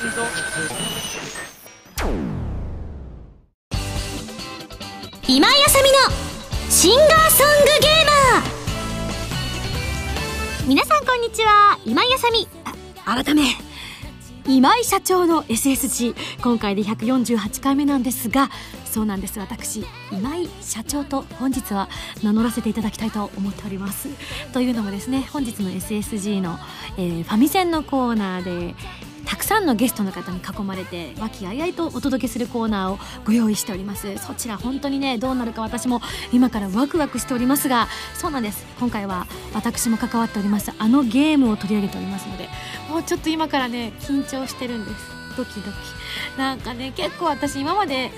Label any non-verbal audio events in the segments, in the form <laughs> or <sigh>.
今井あさみのシンガーソングゲーマー。皆さんこんにちは。今井あさみ。改め。今井社長の SSG 今回で148回目なんですがそうなんです。私今井社長と本日は名乗らせていただきたいと思っております。というのもですね本日の SSG の、えー、ファミセンのコーナーでたくさんのゲストの方に囲まれて和気あいあいとお届けするコーナーをご用意しております。そちら本当にねどうなるか私も今からワクワクしておりますがそうなんです。今回は私も関わっておりますあのゲームを取り上げておりますのでもうちょっと今からね緊張してるんです。ドキドキ。なんかね結構私今まで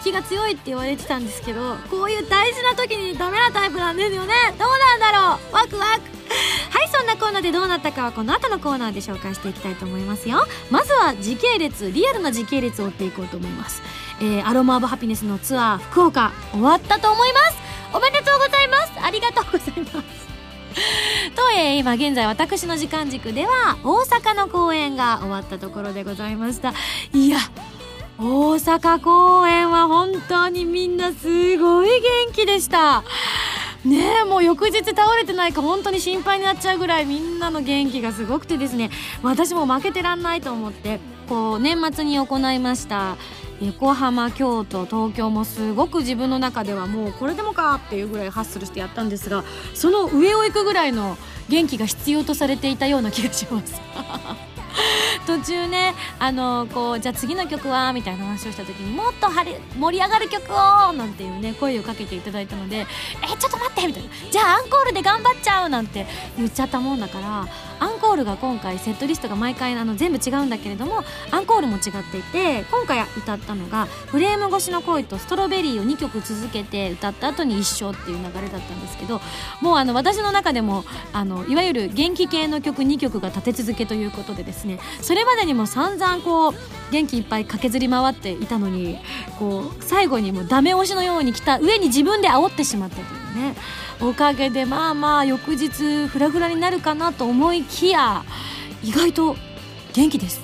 引きが強いって言われてたんですけどこういう大事な時にダメなタイプなんですよね。どうなんだろう。ワクワク。<laughs> はいそんなコーナーでどうなったかはこの後のコーナーで紹介していきたいと思いますよ。まずは時系列リアルな時系列を追っていこうと思います、えー、アロマ・オブ・ハピネスのツアー福岡終わったと思います。おめでとうございます。ありがとうございます。<laughs> と、えー、今現在私の時間軸では大阪の公演が終わったところでございました。いや大阪公演は本当にみんなすごい元気でした。ねもう翌日倒れてないか本当に心配になっちゃうぐらいみんなの元気がすごくてですね。私も負けてらんないと思ってこう年末に行いました横浜京都東京もすごく自分の中ではもうこれでもかっていうぐらいハッスルしてやったんですがその上を行くぐらいの元気が必要とされていたような気がします。<laughs> 途中ねあのこうじゃあ次の曲はみたいな話をした時にもっと晴れ盛り上がる曲をなんていうね声をかけていただいたのでえちょっと待ってみたいな。じゃあアンコールで頑張っちゃうなんて言っちゃったもんだからアンコールが今回セットリストが毎回あの全部違うんだけれどもアンコールも違っていて今回歌ったのが「フレーム越しの恋」と「ストロベリー」を2曲続けて歌った後に一緒っていう流れだったんですけどもうあの私の中でもあのいわゆる元気系の曲2曲が立て続けということでですね。それまでにも散々こう元気いっぱい駆けずり回っていたのにこう最後にもうダメ押しのように来た上に自分で煽ってしまったというね。おかげでまあまあ翌日フラフラになるかなと思いきや意外と元気です。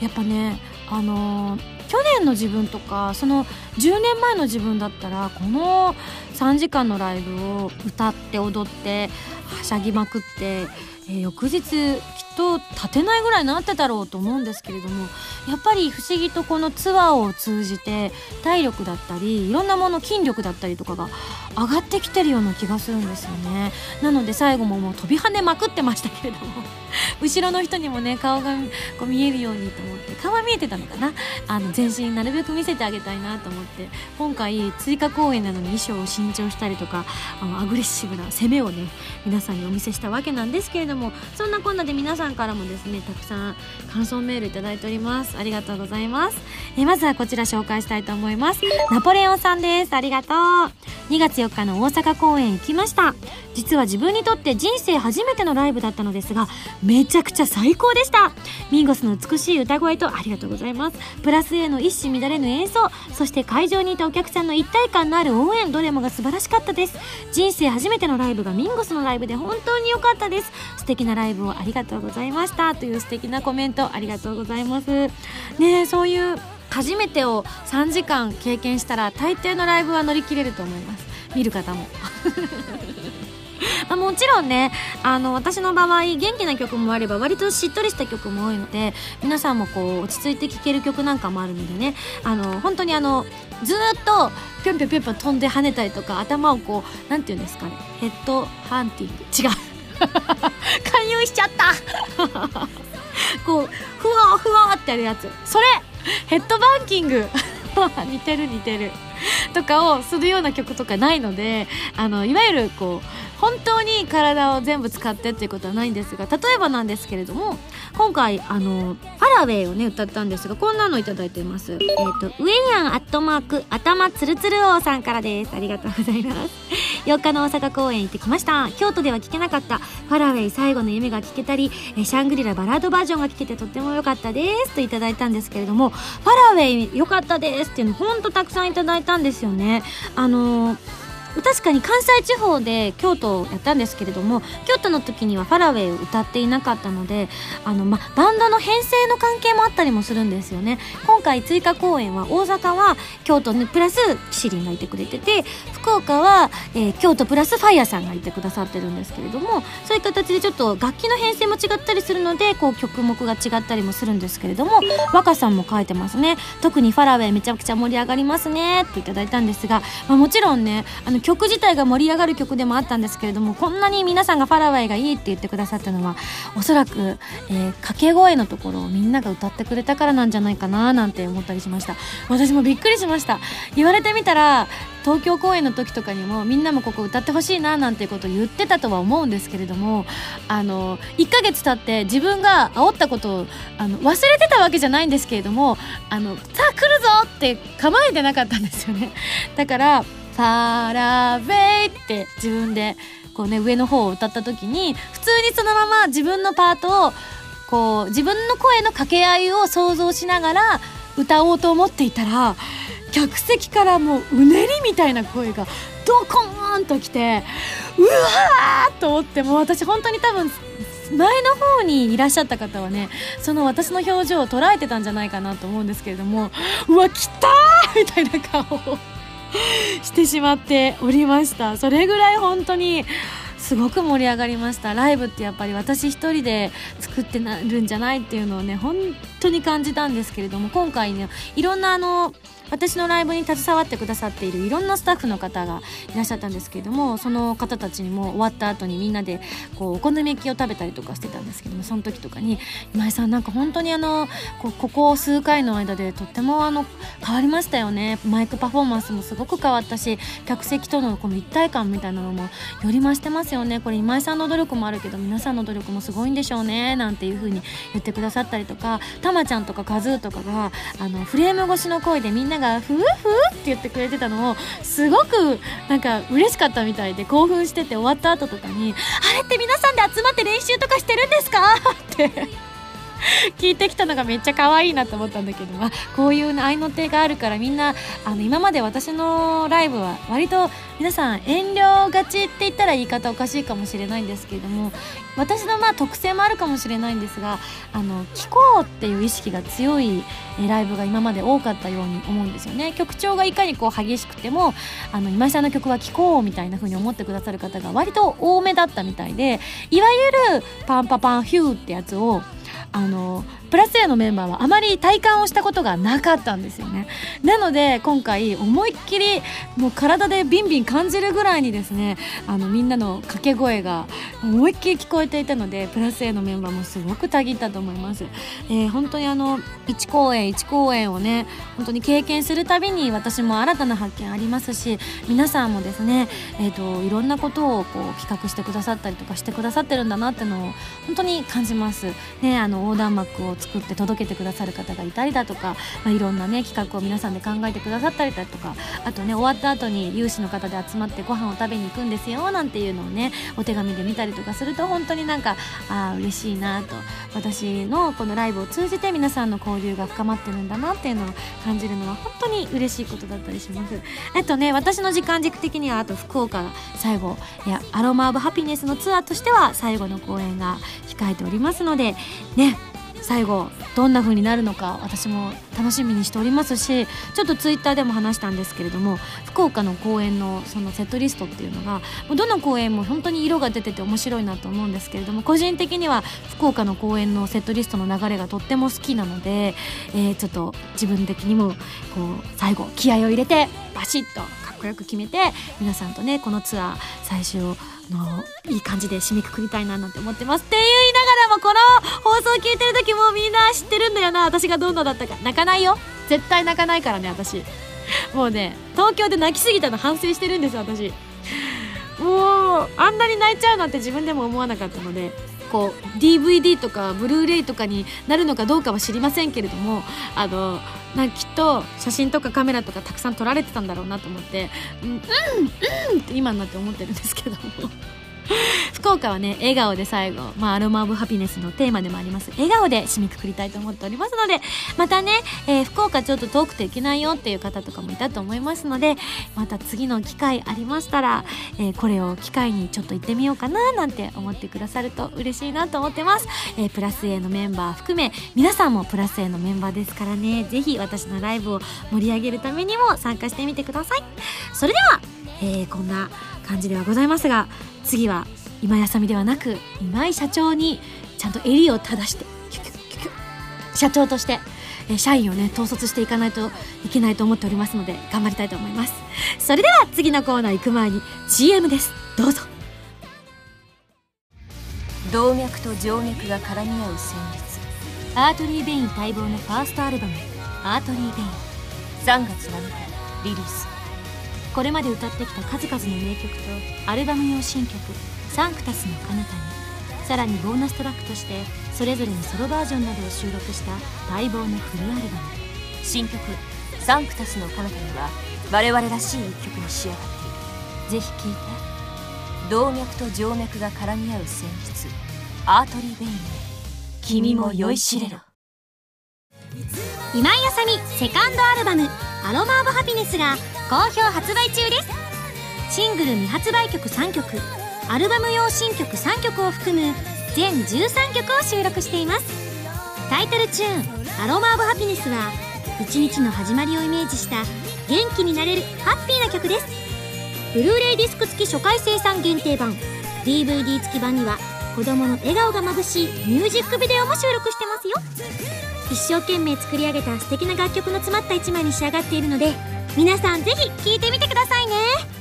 やっぱねあのー、去年の自分とかその10年前の自分だったらこの3時間のライブを歌って踊ってはしゃぎまくって、えー、翌日と立てないぐらいなってたろうと思うんですけれどもやっぱり不思議とこのツアーを通じて体力だったりいろんなもの筋力だったりとかが上がってきてるような気がするんですよね。なので最後ももう飛び跳ねまくってましたけれども <laughs> 後ろの人にもね顔がこう見えるようにと思って顔は見えてたのかな。あの全身なるべく見せてあげたいなと思って今回追加公演なのに衣装を新調したりとかあのアグレッシブな攻めをね皆さんにお見せしたわけなんですけれどもそんなこんなで皆さんさんからもですねたくさん感想メールいただいております。ありがとうございます。えまずはこちら紹介したいと思います。ナポレオンさんです。ありがとう。2月4日の大阪公演行きました。実は自分にとって人生初めてのライブだったのですがめちゃくちゃ最高でした。ミンゴスの美しい歌声とありがとうございます。プラス A の一糸乱れぬ演奏そして会場にいたお客さんの一体感のある応援どれもが素晴らしかったです。人生初めてのライブがミンゴスのライブで本当に良かったです。素敵なライブをありがとうございました。という素敵なコメントありがとうございます。ねそういう初めてを3時間経験したら大抵のライブは乗り切れると思います。見る方も。ま <laughs> あ、もちろんね。あの私の場合元気な曲もあれば割としっとりした曲も多いので皆さんもこう落ち着いて聴ける曲なんかもあるのでね。あの本当にあのずっとぴょんぴょんぴょんぴょん飛んで跳ねたりとか頭をこうなんて言うんですかね。ヘッドハンティング。違う。<laughs> 勧誘しちゃった。<laughs> こうふわふわってやるやつ。それヘッドバンキング。似てる似てる。とかをするような曲とかないのであのいわゆるこう本当に体を全部使ってっていうことはないんですが例えばなんですけれども今回あのパラウェイをね歌ったんですがこんなの頂いてます。えっ、ー、とウェイアンアットマーク頭つるつる王さんからです。ありがとうございます。4日の大阪公演行ってきました。京都では聴けなかったパラウェイ最後の夢が聴けたりシャングリラバラードバージョンが聴けてとっても良かったです。といただいたんですけれどもパラウェイ良かったですっていうのほんとたくさんいただいたんですよね。あのー確かに関西地方で京都をやったんですけれども京都の時には「ファラウェイ」を歌っていなかったのであの、ま、バンドの編成の関係もあったりもするんですよね。今回追加公演は大阪は京都にプラスシリンがいてくれてて福岡は、えー、京都プラスファイヤーさんがいてくださってるんですけれどもそういう形でちょっと楽器の編成も違ったりするのでこう曲目が違ったりもするんですけれども若さんも書いてますね。特に「ファラウェイめちゃくちゃ盛り上がりますね」っていただいたんですが、まあ、もちろんねあの曲自体が盛り上がる曲でもあったんですけれどもこんなに皆さんが「ファラウェイがいいって言ってくださったのはおそらく、えー、掛け声のところをみんなが歌ってくれたからなんじゃないかななんて思ったりしました。私もびっくりしました。言われてみたら東京公演の時とかにもみんなもここ歌ってほしいななんていうことを言ってたとは思うんですけれどもあの1ヶ月経って自分が煽ったことをあの忘れてたわけじゃないんですけれどもあのさあ来るぞって構えてなかったんですよね。だから「ファラベイ」って自分でこうね上の方を歌った時に普通にそのまま自分のパートをこう自分の声の掛け合いを想像しながら歌おうと思っていたら客席からもううねりみたいな声がドコーンときてうわーと思ってもう私本当に多分前の方にいらっしゃった方はねその私の表情を捉えてたんじゃないかなと思うんですけれどもうわ来たーみたいな顔を <laughs> してしまっておりました。それぐらい本当にすごく盛り上がりました。ライブってやっぱり私一人で作ってなるんじゃないっていうのをね本当に感じたんですけれども今回ねいろんなあの私のライブに携わってくださっているいろんなスタッフの方がいらっしゃったんですけれどもその方たちにも終わった後にみんなでこうお好み焼きを食べたりとかしてたんですけどもその時とかに「今井さんなんか本当にあのこここ数回の間でとってもあの変わりましたよね。マイクパフォーマンスもすごく変わったし客席とのこの一体感みたいなのもより増してますよね。これ今井さんの努力もあるけど皆さんの努力もすごいんでしょうね」なんていう風に言ってくださったりとかたまちゃんとかカズーとかがあのフレーム越しの声でみんなが「ふうふう」って言ってくれてたのをすごくなんか嬉しかったみたいで興奮してて終わった後とかに「あれって皆さんで集まって練習とかしてるんですか?」って聞いてきたのがめっちゃ可愛いなと思ったんだけど、まあ、こういう合いの手があるからみんなあの今まで私のライブは割と皆さん遠慮がちって言ったら言い方おかしいかもしれないんですけれども私のまあ特性もあるかもしれないんですがあの聴こうっていう意識が強いライブが今まで多かったように思うんですよね。曲調がいかにこう激しくてもあの今井さんの曲は聴こうみたいな風に思ってくださる方が割と多めだったみたいでいわゆるパンパパンヒューってやつをあのプラス A のメンバーはあまり体感をしたことがなかったんですよね。なので今回思いっきりもう体でビンビン感じるぐらいにですねあのみんなの掛け声が思いっきり聞こえていたのでプラス A のメンバーもすごくたぎったと思います、えー、本当にあの1公演1公演をね本当に経験するたびに私も新たな発見ありますし皆さんもですね、えーと、いろんなことをこう企画してくださったりとかしてくださってるんだなってのを本当に感じます。ねあの横断幕を作って届けてくださる方がいたりだとか、まあ、いろんなね企画を皆さんで考えてくださったりだとかあとね終わった後に有志の方で集まってご飯を食べに行くんですよなんていうのをねお手紙で見たりとかすると本当になんかああ嬉しいなと。私のこのライブを通じて皆さんの交流が深まってるんだなっていうのを感じるのは本当に嬉しいことだったりします。えっとね私の時間軸的にはあと福岡最後いやアロマ・オブ・ハピネスのツアーとしては最後の公演が控えておりますのでね最後どんな風になるのか私も楽しみにしておりますしちょっとツイッターでも話したんですけれども福岡の公演のそのセットリストっていうのがどの公演も本当に色が出てて面白いなと思うんですけれども個人的には福岡の公演のセットリストの流れがとっても好きなので、えー、ちょっと自分的にもこう最後気合を入れてバシッとっこよく決めて皆さんとねこのツアー最終のいい感じで締めくくりたいななんて思ってます。って言いながらもこの放送聞いてる時もみんな知ってるんだよな。私がどんなだったか泣かないよ。絶対泣かないからね私。もうね東京で泣きすぎたの反省してるんです私。もうあんなに泣いちゃうなんて自分でも思わなかったのでこう DVD とかブルーレイとかになるのかどうかは知りませんけれどもあのなんきっと写真とかカメラとかたくさん撮られてたんだろうなと思ってうんうんうんって今になって思ってるんですけども。<laughs> 福岡はね笑顔で最後、まあ、アロマ・オブ・ハピネスのテーマでもあります。笑顔で締めくくりたいと思っておりますのでまたね、えー、福岡ちょっと遠くて行けないよっていう方とかもいたと思いますのでまた次の機会ありましたら、えー、これを機会にちょっと行ってみようかななんて思ってくださると嬉しいなと思ってます、えー、プラス A のメンバー含め皆さんもプラス A のメンバーですからね。ぜひ私のライブを盛り上げるためにも参加してみてください。それでは、えー、こんな感じではございますが次は今やさみではなく今井社長にちゃんと襟を正して社長として社員をね統率していかないといけないと思っておりますので頑張りたいと思います。それでは次のコーナー行く前に CM です。どうぞ。動脈と静脈が絡み合う旋律。 ARTERY VEIN待望のファーストアルバム「ARTERY VEIN」3月7日リリースこれまで歌ってきた数々の名曲とアルバム用新曲「サンクタスの彼方にさらにボーナストラックとしてそれぞれのソロバージョンなどを収録した待望のフルアルバム。新曲「サンクタスの彼方には我々らしい一曲に仕上がっている。ぜひ聴いて。動脈と静脈が絡み合う旋律。アートリー・ベイン君も酔いしれろ。今井あさみセカンドアルバム「アロマ・オブ・ハピネス」が好評発売中です。シングル未発売曲3曲アルバム用新曲3曲を含む全13曲を収録しています。タイトルチューン「アロマ・オブ・ハピネス」は一日の始まりをイメージした元気になれるハッピーな曲です。ブルーレイディスク付き初回生産限定版 DVD 付き版には子供の笑顔がまぶしいミュージックビデオも収録してますよ。一生懸命作り上げた素敵な楽曲の詰まった一枚に仕上がっているので皆さんぜひ聴いてみてくださいね。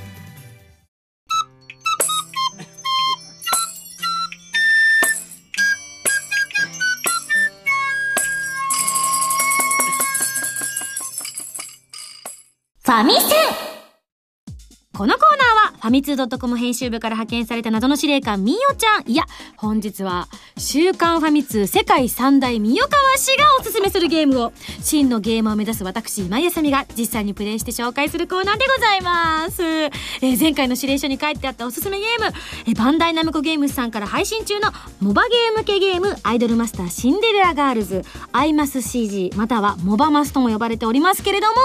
ファミツー .com 編集部から派遣された謎の司令官みよちゃん。いや本日は週刊ファミ通世界三大みよかわ氏がおすすめするゲームを。真のゲーマーを目指す私今井あさみが実際にプレイして紹介するコーナーでございます、えー、前回の指令書に書いてあったおすすめゲーム、えー、バンダイナムコゲームズさんから配信中のモバゲーム系ゲームアイドルマスターシンデレラガールズアイマス CG またはモバマスとも呼ばれておりますけれども、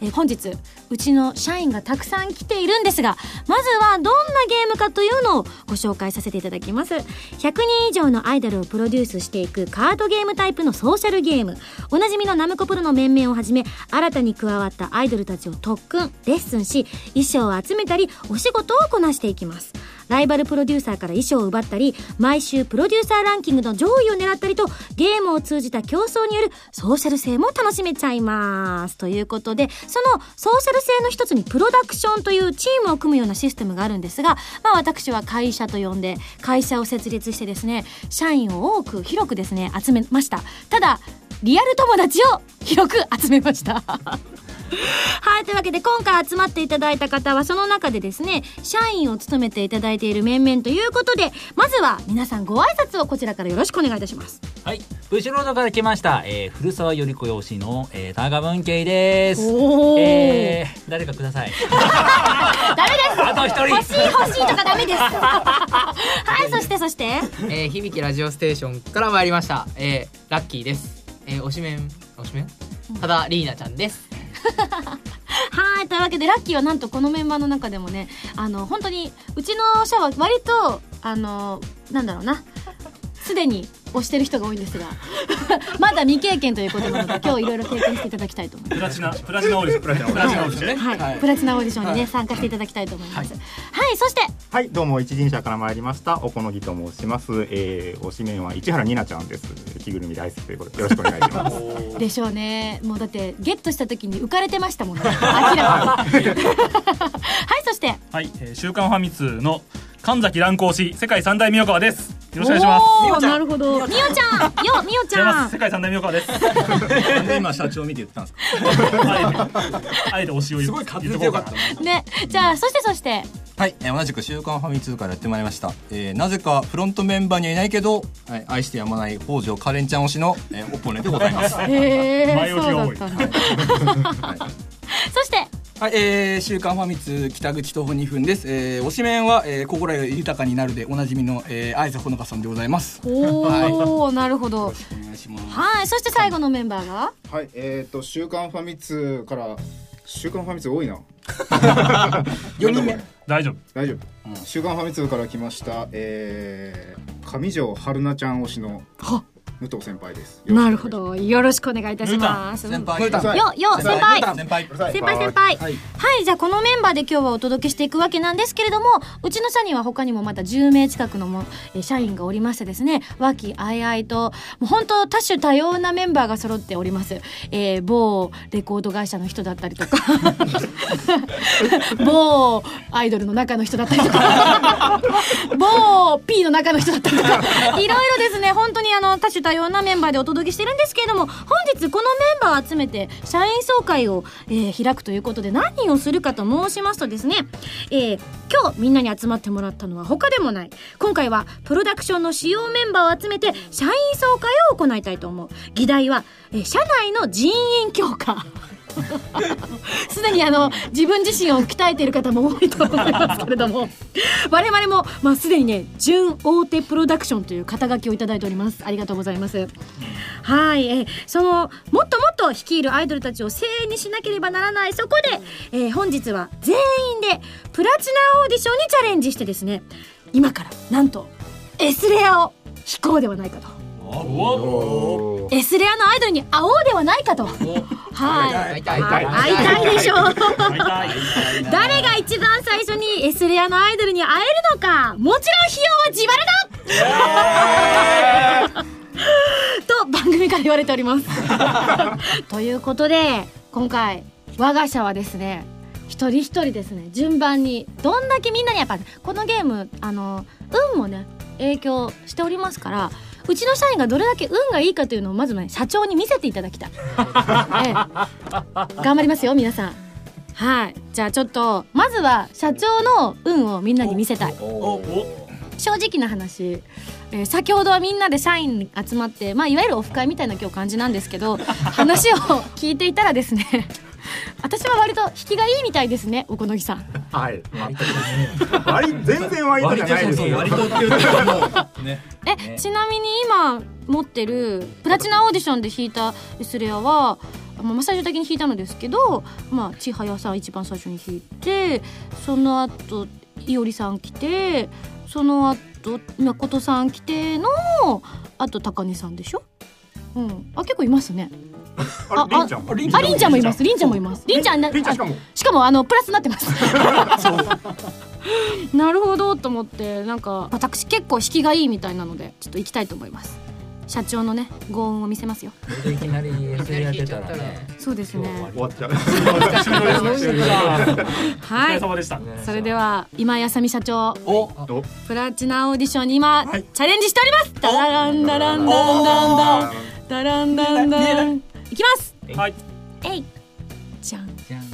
えー、本日うちの社員がたくさん来ているんですがまずはどんなゲームかというのをご紹介させていただきます。100人以上のアイドルをプロデュースしていくカードゲームタイプのソーシャルゲーム。おなじみのナムコプロの面々をはじめ新たに加わったアイドルたちを特訓レッスンし衣装を集めたりお仕事をこなしていきます。ライバルプロデューサーから衣装を奪ったり毎週プロデューサーランキングの上位を狙ったりとゲームを通じた競争によるソーシャル性も楽しめちゃいます。ということでそのソーシャル性の一つにプロダクションというチームを組むようなシステムがあるんですが、まあ、私は会社と呼んで会社を設立してですね社員を多く広くですね集めました。ただリアル友達を広く集めました。<laughs> はい、というわけで今回集まっていただいた方はその中でですね、社員を務めていただいている面々ということで、まずは皆さんご挨拶をこちらからよろしくお願いいたします。はい、後ろのから来ました、えー、古澤頼子養子の、えー、田川文慶です。えー、誰かください。<laughs> ダメです。<laughs> あと一人。欲しい欲しいとかダメです。はい、そしてそして。えー、響きラジオステーションから参りました。えー、ラッキーです。えー、おしめん、おしめん。ただリーナちゃんです。<laughs> はいというわけでラッキーはなんとこのメンバーの中でもねあの本当にうちの社は割とあのなんだろうなすでに押してる人が多いんですが <laughs> まだ未経験ということなので今日いろいろ経験していただきたいと思います。プラチナプラチナオーディションプラチナオーディション。ね。はい、はい、プラチナオーディションにね、はい、参加していただきたいと思います、はい、はい、そして。はいどうも一人者から参りました。おこのぎと申します、えー、推しメンは市原になちゃんです。着ぐるみ大好きということでよろしくお願いします。でしょうね。もうだってゲットした時に浮かれてましたもんね。明らかに。<laughs> はいそして。はい、えー、週刊ファミ通の神崎乱行し世界三大宮川です。よろしくお願いします。おなるほど。みおちゃん。よみおちゃん。世界三大宮川です。<laughs> 今社長見て言ったんですか？あえて推しをすごいかった。ねじゃあそしてそして。はい、同じく週刊ファミ通からやってまいりました、えー、なぜかフロントメンバーにはいないけど、はい、愛してやまない北条カレンちゃん推しの、えー、オポネでございます。へえそうだったんだ、はい、<laughs> そしてはい、えー、週刊ファミ通北口徒歩2分です。えー、推しメンは、えー、心が豊かになるでおなじみの、えー、愛瀬ほのかさんでございます。おお、なるほど。お願いします。はい、そして最後のメンバーが？はい、えっ、と週刊ファミ通から週刊ファミ通多いな。<laughs> 4人目。大丈夫大丈夫。週刊ファミ通から来ました、えー、上条春菜ちゃん推しのは武藤先輩です。なるほど、よろしくお願いいたします。先輩。よ、よ、先輩。先輩。先輩。先輩はい。はい、じゃあこのメンバーで今日はお届けしていくわけなんですけれどもうちの社には他にもまた10名近くのもえー社員がおりましてですね和気あいあいともう本当多種多様なメンバーが揃っております、えー某レコード会社の人だったりとか。<laughs> 某アイドルの中の人だったりとか。<laughs> 某 P の中の人だったりとか。いろいろですね本当にあの多種多多様なメンバーでお届けしてるんですけれども本日このメンバーを集めて社員総会を、えー開くということで何をするかと申しますとですね、えー今日みんなに集まってもらったのは他でもない。今回はプロダクションの主要メンバーを集めて社員総会を行いたいと思う。議題は、えー社内の人員強化。<laughs> すでにあの自分自身を鍛えている方も多いと思いますけれども我々も、まあ、すでにね準大手プロダクションという肩書きをいただいております。ありがとうございます。はい、えそのもっともっと率いるアイドルたちを精鋭にしなければならない。そこで、えー本日は全員でプラチナオーディションにチャレンジしてですね今からなんと S レアを引こうではないかと。S レアのアイドルに会おうではないかと。はい。会いたい。でしょう。誰が一番最初に S レアのアイドルに会えるのか。もちろん費用は自腹だ。と番組から言われております。<laughs> ということで今回我が社はですね一人一人ですね順番にどんだけみんなにやっぱこのゲームあの運もね影響しておりますからうちの社員がどれだけ運がいいかというのをまずね社長に見せていただきたい、<laughs> ええ、頑張りますよ皆さん。はい。じゃあちょっとまずは社長の運をみんなに見せたい。正直な話、えー先ほどはみんなで社員集まって、まあ、いわゆるオフ会みたいな今日感じなんですけど <laughs> 話を聞いていたらですね私は割と引きがいいみたいですねおこのぎさんはい。割り全然割とじゃないですよ。割とっていうともうねえ、ちなみに今持ってるプラチナオーディションで弾いたエスレアはまあ最終的に弾いたのですけどまあ千早さん一番最初に弾いてその後いおりさん来てその後誠さん来てのあと高根さんでしょうん、あ結構いますね。あれ、りんちゃんも？あ、りんちゃんもいます。りんちゃんもいます。りんちゃんな、りんちゃんしかも？しかもあのプラスになってます。なるほどと思ってなんか私結構引きがいいみたいなのでちょっと行きたいと思います。社長のねご恩を見せますよ。いきなり S やってたらねそうですね。終わっちゃう。お疲れはい。様でしたそれでは今井あさみ社長おプラチナオーディションに今、チャレンジしております。ダラランダランダンダンダンダランダンダン。<laughs> い。きます。はい。えい。じゃん。じゃん。お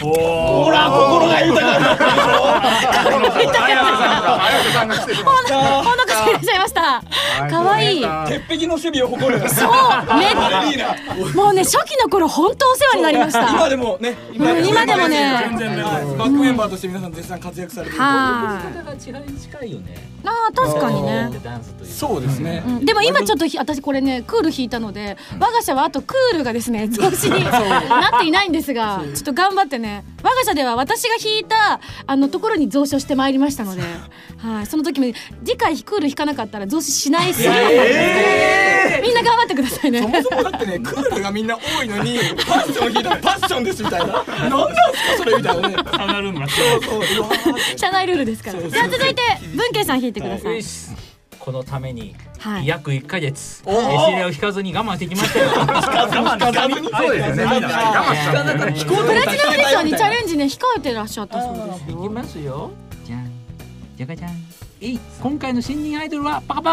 ほら心が豊かになる綾瀬さんが来てる。ほのかさんいらっしゃいました。かわい。鉄壁の守備を誇るそうめっいいなもうね初期の頃本当お世話になりました。今でもね今でもね全然はいバックメンバーとして皆さん絶賛活躍されてるはい。近いよねああ確かにね。そうですねでも今ちょっと私これねクール引いたので我が社はあとクールがですね増資になっていないんですがちょっと頑張ってね我が社では私が引いたあのところに増資をしてまいりましたので、<laughs> はい、その時も次回クール引かなかったら増資しないし、みんな頑張ってくださいね。そもそもだってね <laughs> クールがみんな多いのにパッション引いたらパッションですみたいな。何なんすかそれみたいなね。社内ルールですから。じゃあ続いて文慶さん引いてください。よしこのためにはい。約1ヶ月おー。エシレを引かずに我慢してきましたよ。引かずにそうですよね。我慢しちゃう。だから聞こうと思ったらプラチナオーディションにチャルレンジね控えてらっしゃったそうですよ。いきますよ。じゃん。じゃがじゃん今回の新人アイドルはパカパ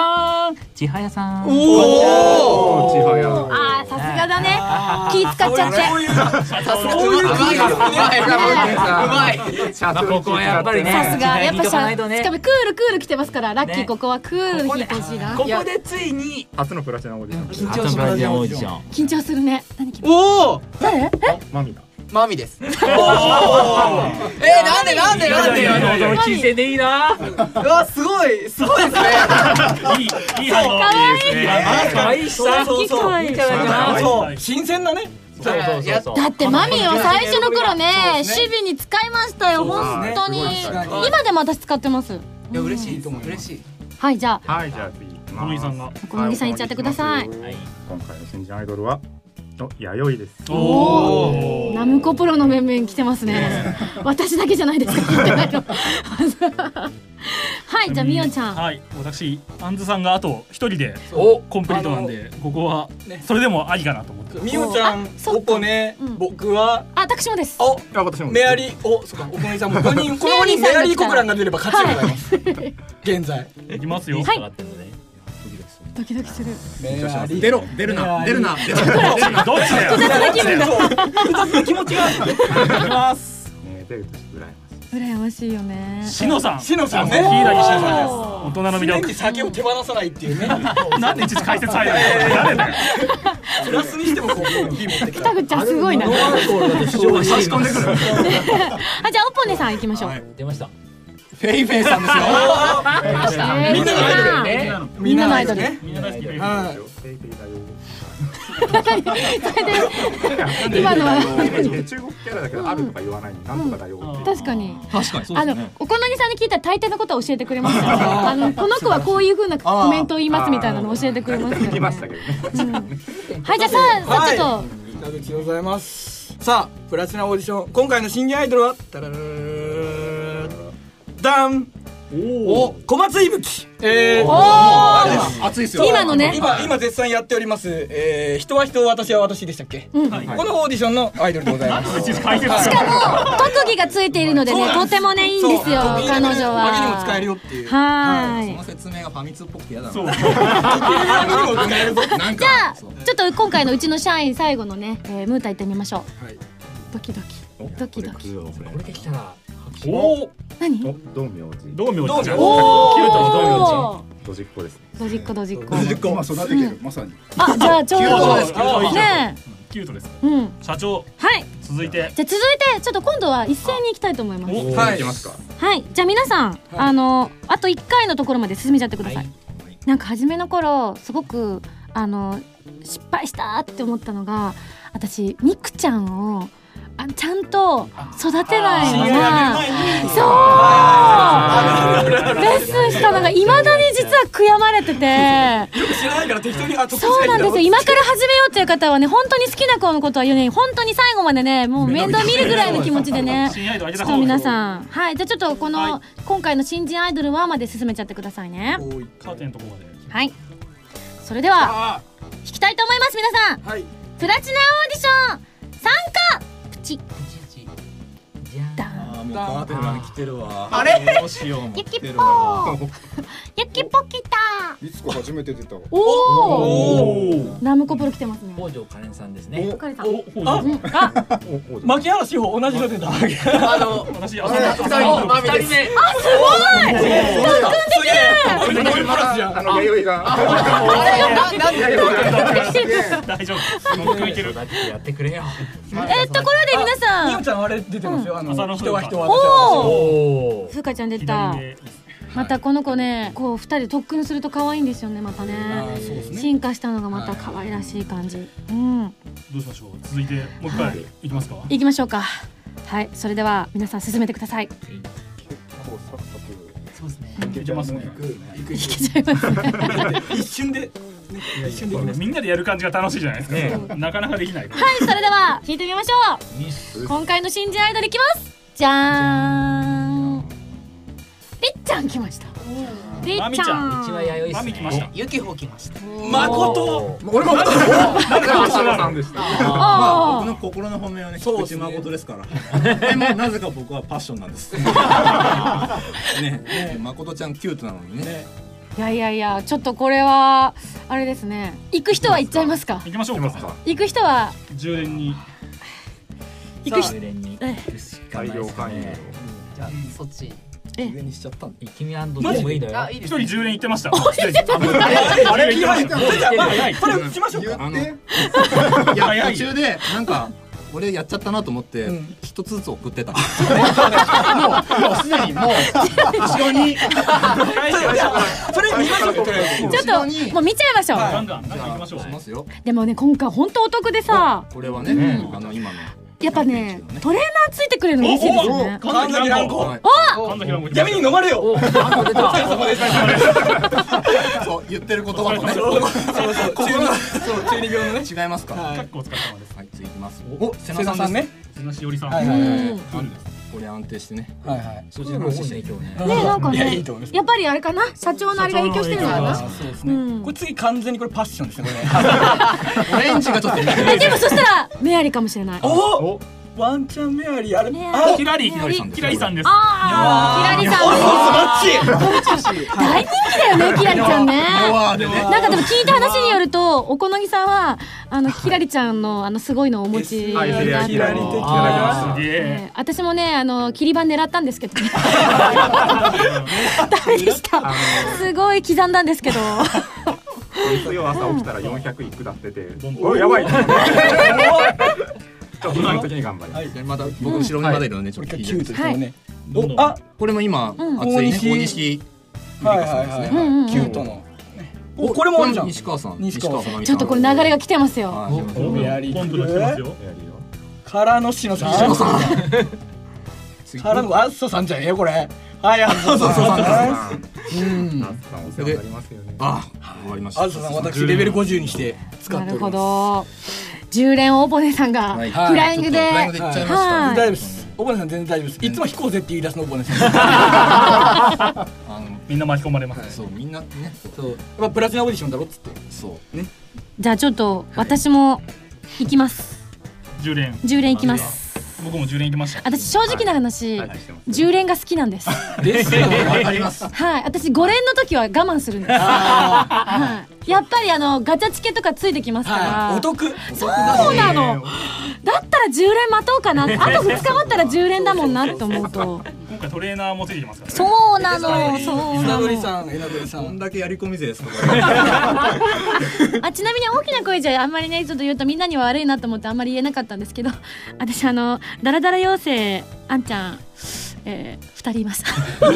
ーン千早さん。おおー、千早。あーさすがだね。気使っちゃって。そういうそういううまい。なうまい。なうまい。社まあここはやっぱりねさすが。やっぱしかもクールクール来てますからラッキーね。ここはクール引いてほしいな。ここでついに初のプラチナオーディション。緊張するね。おお誰？マミが。マミです。えー、なんでなんでなんで？いやいやいやいや金銭でいいな。うわすごい。すごいですね。いいいい反応。いい。ですね可愛いそうそう。そうそう新鮮なね。そうそうそう。そうだってマミは最初の頃ね守備に使いましたよ本当に。今でも私使ってます。いや嬉しいと思う。嬉しい。はいじゃあ。はいじゃあ次小麦さんが小麦さんいっちゃってください。はい。今回の新人アイドルはお弥生です。おおナムコプロの面々来てますね。私だけじゃないですか。<laughs> はいじゃあみおちゃん。はい私アンズさんがあと一人でお。コンプリートなんでここはね。それでもありかなと思ってみおちゃんそっか。おこねうん。僕はあ私もです。おあ私もメアリーおそうかおこねさんも5人 <laughs> この5人メアリーコクランが出れば勝ちでございます。<laughs> 現在。いきますよ。はいドキドキする。出ろ出るな出るな。出るな。どっちだよ。複雑な気持ちがいきまする。と羨ましい。羨ましい。よねしのさん。しのさんねヒイラギしのさんです大人の魅常力に酒を手放さないっていうね。なんでいちいち解説入るの？誰だよ。プラスにしてもここに。火持ってきた北口ちゃんすごい。なあ <laughs> じゃあおぽねさん行きましょう、はい。出ましたフェイフェイさんですよ。えーみんなのアイドルねみんなのアイドルね。みんな大好きで。はいペイペイだよ今のは中国キャラだけどあるとか言わないになん。とかだよ確かに。確かにそうあのですね。お好みさんに聞いたら大抵のことは教えてくれましたよ。<laughs> あのこの子はこういう風なコメントを言いますみたいなの教えてくれましたよ。聞きましたけどねはいじゃあさあちょっと。北口でござい。ますさあプラチナオーディション今回の新人アイドルはタララララダンお小松いぶき。えーおあれです。熱いですよ。今のね。今今絶賛やっております、えー、人は人私は私でしたっけ、このオーディションのアイドルでございます。しか特技がついているのでねとてもねいいんですよ彼女時にも使えるはよっていう。はーい。その説明がファミ通っぽくて嫌だな。そう。時にも使えるぞ。なんじゃあちょっと今回のうちの社員最後のね、えー、ムータ行ってみましょう、はい。ドキドキ。ドキドキ。これできたらおお何？お道明寺。道明寺。ちゃんおキュートに道明寺。おドジっ子ですね。ドジっ子ドジっ子今育ててる、まさに。あじゃあちょうど。ねキュートです。えうん。社長。はい。続いて。じゃあ続いてちょっと今度は一斉に行きたいと思います。おはい。いきますか。はい。じゃあ皆さん、あのあと1回のところまで進めちゃってください、なんか初めの頃すごくあの失敗したって思ったのが私ミクちゃんをあちゃんと育てないのがそう。レッスンしたのがいまだに実は悔やまれてて。よく知らないから適当にあそうなんですよ。今から始めようっていう方はね本当に好きな子のことは言うね。本当に最後までねもう面倒見るぐらいの気持ちでね。ちょったと皆さんはいじゃあちょっとこの、はい今回の新人アイドルはまで進めちゃってくださいねカーテンのとこまではいそれではあ弾きたいと思います皆さんプラチナオーディション参加プチダンあ。もうカー。テンが来てるわ。あれ？どうしようも。ゆき来てるぽわ。ーゆきぽきたいつか初めて出た。わおおおムコプロ来てますね。北条カレンさんですね。おかりさん。おあうんあおお牧原志保同じの出たあの私あ二人マミですすげえプラスじゃんあの弥生があれななんで大丈夫僕いけるやってくれよえーところで皆さんみおちゃんあれ出てますよあの人は人はお私はおおおふうかちゃん出た。またこの子ねこう二人で特訓すると可愛いんですよねまたね。ね。進化したのがまた可愛らしい感じ。うん。どうしましょう？続いてもう一回い。きますか？行きましょうか。はいそれでは皆さん進めてください。こうサクサクそうですね。いけますね。いけちゃいますね。一瞬でね一瞬でこれねみんなでやる感じが楽しいじゃないですか。なかなかできないはいそれでは聞いてみましょう。今回の新人アイドルいきますじゃーん。りっちゃん来ました。りっちゃん。まみちゃん。一番弥生っすねました。ゆきほ来ました。誠俺もなんか浅田さんでしたまああ僕の心の本命はね菊池誠ですから。でもなぜか僕はパッションなんです。<laughs> ねちゃんキュートなのにね。いやいやいやちょっとこれはあれですね。行く人は行っちゃいますか？行きましょうか。行く人は？充電に行く人充電にえ。行くしかな大いです量勧誘ねじゃあそっち。上にしちゃったんだ君アンドで？もいいのよ一人充電行ってました。あれ行って。ましたそれじゃあましょうか。いや途中でなんか俺やっちゃったなと思ってうん。一つずつ送ってた。もうもうすでにもう。後ろに。それ見ましょうちょっともう見ちゃいましょう、ガンガンガンガン行きましょう。しますよでもね今回本当お得でさ。これはねあの今のやっぱねトレーナーついてくれるの嬉しいですよね。神崎蘭子はい。神崎蘭子闇に飲まれよ。そう言ってる言葉とねそうそう中二そう中二病のね違いますかはいカッコを使ったままですはい次いきますお瀬名さんね瀬名しおりさんはいはいはいこれ安定してね。はいはい。そっちの話してね。今日ね。ねなんかねやっぱりあれかな？社長のあれが影響してるのかあなーそうですね。うん。これ次完全にこれパッションですねこれ。<laughs> <laughs> オレンジがちょっとえでもそしたらメアリーかもしれない。おワンチャンメアリーあれあヒラリヒラリーーヒラリーさんです。ああキラリさん。大人気だよねキラリちゃんね。なんかでも聞いた話によるとおこのぎさんはあのキラリちゃんのあのすごいのをお持ちはいヒラリヒラリ的なあーすげえ。えー私もねあの切り板狙ったんですけどね。<laughs> ダメでした。すごい刻んだんですけど。月曜朝起きたら400いくだってて。おやばい <laughs> <laughs> 頑張ります。でまた僕後ろにまだいるのでちょっと聞いてこれキュートですよね。あこれも今うん。熱いね。大西大西はいはいはいうんうんうん。キュートのおこれもあるじゃん。西川さん。西川さん。ちょっとこれ流れが来てますよ。はい。おメアリーポンプが来てますよ。からのしのさん。からのあっそさんじゃねえよこれ。はいあっそさんう。ん。ナスさんお世話になりますよね。あ終わりました。あっそさん私レベル50にして使なるほっております。ど10連オーボネさんがはい。フライングで。はい。大丈夫です。おぼねさん全然大丈夫です。いつも引こうぜって言い出すのさん <laughs> あのみんな巻き込まれますそう。みんなねそう。やっぱプラチナオーディションだろっつって。そうじゃあちょっと私も行きます。10連。10連行きます僕も10連行きました。私正直な話はい。してます。10連が好きなんです。ですよね。わかりますはい。私5連の時は我慢するんです。はい。やっぱりあのガチャチケとかついてきますから、はい。お得？そうなの。だったら10連待とうかな。<laughs> あと2日待ったら10連だもんなって思うと。今回トレーナーもついてきますからね。そうなの。そうなのさん稲取さん。こんだけやり込み勢ですかあちなみに大きな声じゃあんまりねちょっと言うとみんなには悪いなと思ってあんまり言えなかったんですけど。<laughs> 私あのダラダラ妖精あんちゃんえー、2人います。それ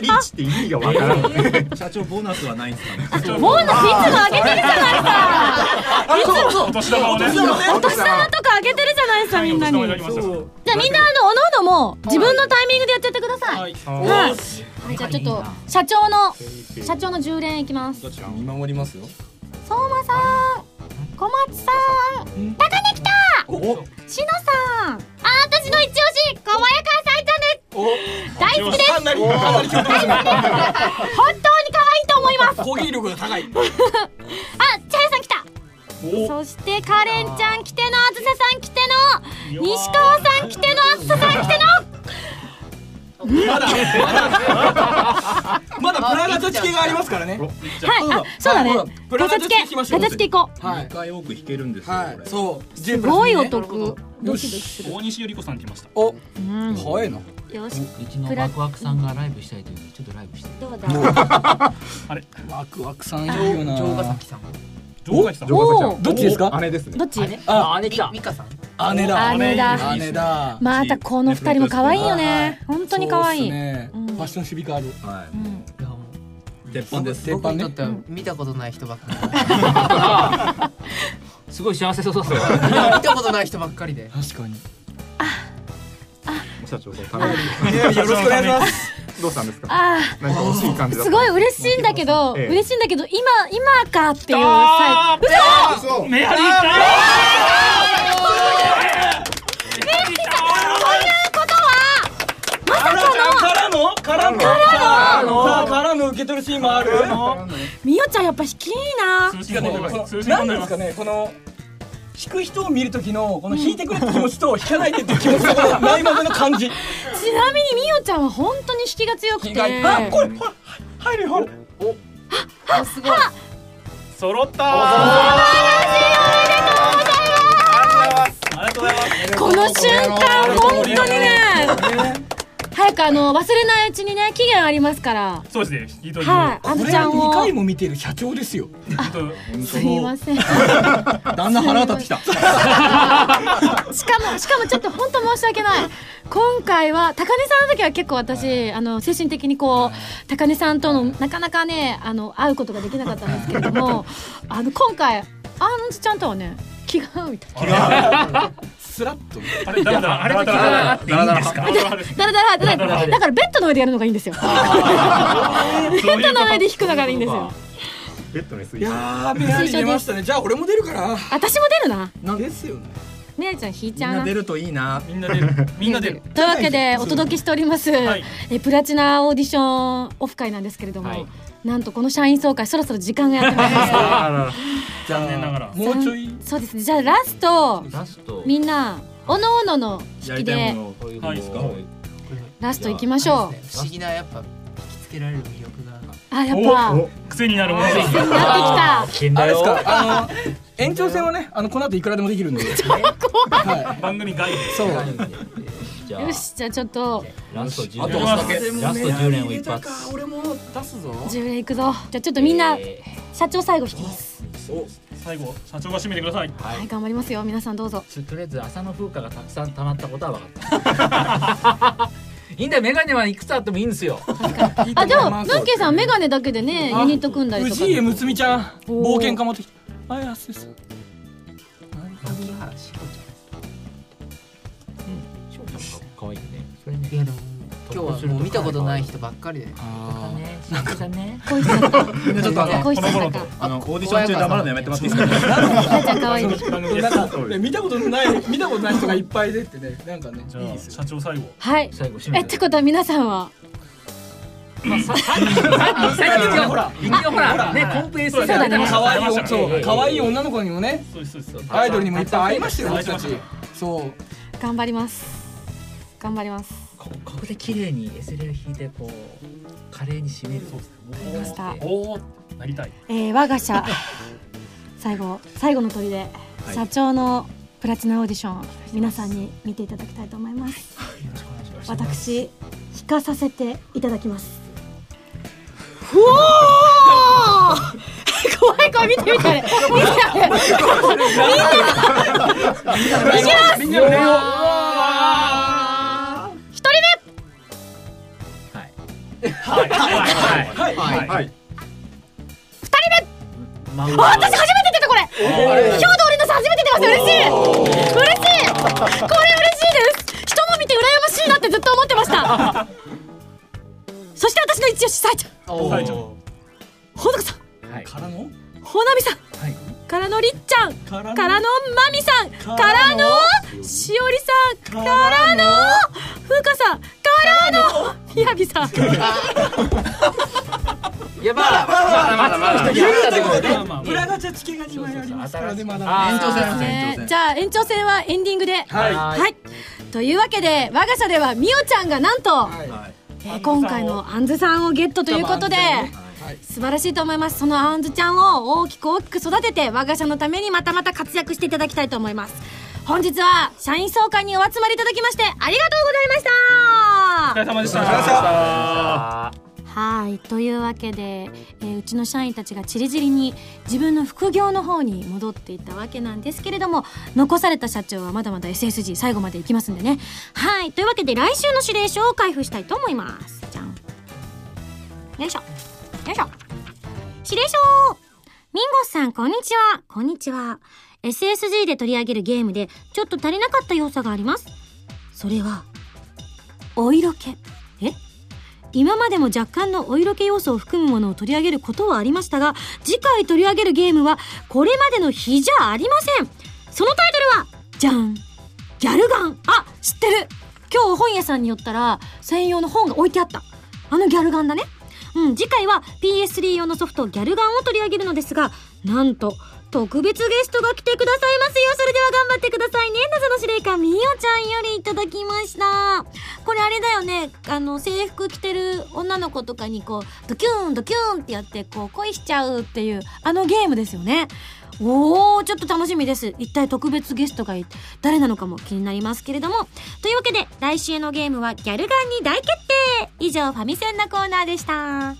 でリーチって意味がわからない社長ボーナスはないんですかね。ボーナスいつもあげてるじゃないですかお年玉をね。お年玉とかあげてるじゃないですかみんなに。じゃあみんなあのおのおのも自分のタイミングでやっちゃってください。はい。はいじゃあちょっと社長の社長の10連いきます。見守りますよ。相馬さん小松さん高根来た！お。しのさんあ私の一押し小早川さんちゃんです。お。大好きです。本化当に可愛いと思います。攻撃力が高い。<laughs> あ茶屋さん来た。そしてカレンちゃん来てのあずささん来ての西川さん来てのあずささん来てのまだまだ <laughs> まだプラガチャチケがありますからね。はいあそうだね。はいプラガチャつけガチャつけ行きましょう。ガチャつけ行こう。はい。2回多く引けるんですよそう。すごいお10プラス得。ドキドキする。大西ゆり子さん来ました。おうん。早いな。よし。うちのワクワクさんがライブしたいというのでちょっとライブして。どうだ？<laughs> あれ？ワクワクさんいいよな。城ヶ崎さん。城ヶ崎さん。どっちですか？姉ですね。どっち？あ姉か美香さん姉だ。姉だ。姉だ。またこの二人も可愛いよね。本当に可愛い。ファッションシビカールはうん。いやもい鉄板です。鉄板にとっては見たことない人ばっかり <laughs> すごい幸せそうそうそ見たことない人ばっかりで。確かに。社長のためによろしくお願いします。どうしたんですか？あ何か欲しい感じだった？ーすごい嬉しいんだけどええ。嬉しいんだけど今今かっていうさそうメアリーかからの。からの。からの。さあからの受け取るシーンもある。みよちゃんやっぱ引きいいな。何でますかねこの引く人を見る時のこの引いてくれって気持ちと引かないでって気持ちのないまぜの感じ。ちなみにみよちゃんは本当に引きが強くて。あこれほら入るよほら。あすごい。揃ったー。ありがとうござい早早くあの忘れないうちにね期限ありますから。そうですね。はい。あずちゃん2を回も見てる社長ですよ。すいません。し <laughs> 旦那腹立ってきた。<laughs> かもしかもちょっと本当申し訳ない。今回は高根さんの時は結構私あの精神的にこう高根さんとのなかなかねあの会うことができなかったんですけれどもあの今回あんずちゃんとはね気が合うみたいなスラッと。あれだらだらあれと気が合っていいんですか？だからだからだからだからベッドの上でやるのがいいんですよ。<laughs> ベッドの上で弾くのがいいんですよ。ベッドに水いやーメアリー出ましたねじゃあ俺も出るから私も出るな。ですよね。ねえちゃん弾いちゃうな。みんな出るといいな。みんな出る。みんな出る。というわけでお届けしております、はい。えプラチナオーディションオフ会なんですけれども、はいなんとこの社員総会そろそろ時間がやってまいりました。<laughs> 残念ながら。もうちょいそうですね。じゃあラスト。ラスト。みんなおのおののや引きでラスト行きましょう。不思議なやっぱ引きつけられる魅力が。あやっぱ。お癖になるものがなってきた。危険だよ。あれですか？あの延長戦はねあのこの後いくらでもできるんで。<laughs> は番組外そうじゃあ。よしじゃあちょっと。ラスト10あと連ラスト10連を一発。俺も出すぞ。10連いくぞ。じゃあちょっとみんなえ社長最後引きます。最後社長が締めてください。ーははいい頑張りますよ。皆さんどうぞ。とりあえず朝の風花がたくさん溜まったことは分かった。<laughs> いいんだよメガネはいくつあってもいいんですよ。あでもナンケイさんメガネだけでねユニット組んだりとか。藤井むつみちゃんおー。冒険家持ってきたあやすです牧原志保それねいやでも今日はもう見たことない人ばっかりで。あね翔ちゃんね。恋しちゃったみんなちょっとあの恋しちゃったかあのオーディション中黙るのやめてもらっていいですかなっちゃん可愛い。なんかね見たことない見たことない人がいっぱい出てねなんかねじゃあいいで社長最後。はい。最後えってことは皆さんは？まあささっきさっき一応ほらほらねコンプレイスそうだね。可愛いそう可愛い女の子にもねアイドルにもいっぱい会いましたよ会いました。僕たちそう。頑張ります頑張ります。こここで綺麗に S レを引いてこう華麗に締める。わか。りましたおおなりたい。えー、我が社。最後最後の砦、で社長のプラチナオーディション。皆さんに見ていただきたいと思います。私弾かさせていただきます。うおー。怖い怖い見て見て。見て見て。い。きますみんなの礼を一はい。はい。はい。はい。真あ私初めて出たこれ今日で俺のさ初めて出ます嬉しい嬉しいこれ嬉しいです人の見て羨ましいなってずっと思ってましたそして私の一押しさえちゃんおーちゃんほのかさんはいからのほなみさんはいからのりっちゃんからのまみさんからのしおりさんからのふうかさんからのみやびさん。いやまだまだまだまだ言うってことでまあまあプラガチャチケが2枚ありますからねまだ延長戦じゃあ延長戦はエンディングではいはいというわけで我が社ではみおちゃんがなんと、今回のあんずさんをゲットということではい。素晴らしいと思います。そのあんずちゃんを大きく大きく育てて我が社のためにまたまた活躍していただきたいと思います。本日は社員総会にお集まりいただきましてありがとうございました。お疲れ様でした。お疲れ様でした。はい。というわけで、えーうちの社員たちがちりぢりに自分の副業の方に戻っていったわけなんですけれども残された社長はまだまだ SSG 最後までいきますんでね。はい。というわけで来週の指令書を開封したいと思います。じゃん。よいしょよいしょ。指令書ミンゴスさんこんにちは。こんにちは。SSG で取り上げるゲームでちょっと足りなかった要素があります。それはお色気。え？今までも若干のお色気要素を含むものを取り上げることはありましたが次回取り上げるゲームはこれまでの比じゃありません。そのタイトルはじゃんギャルガン。あ知ってる。今日本屋さんに寄ったら専用の本が置いてあった。あのギャルガンだね。うん次回は PS3 用のソフトギャルガンを取り上げるのですがなんと特別ゲストが来てくださいますよ。それでは頑張ってくださいね。謎の司令官みおちゃんよりいただきました。これあれだよね。あの制服着てる女の子とかにこうドキューンドキューンってやってこう恋しちゃうっていうあのゲームですよね。おーちょっと楽しみです。一体特別ゲストが誰なのかも気になりますけれども。というわけで来週のゲームはギャルガンに大決定。以上ファミセンのコーナーでした。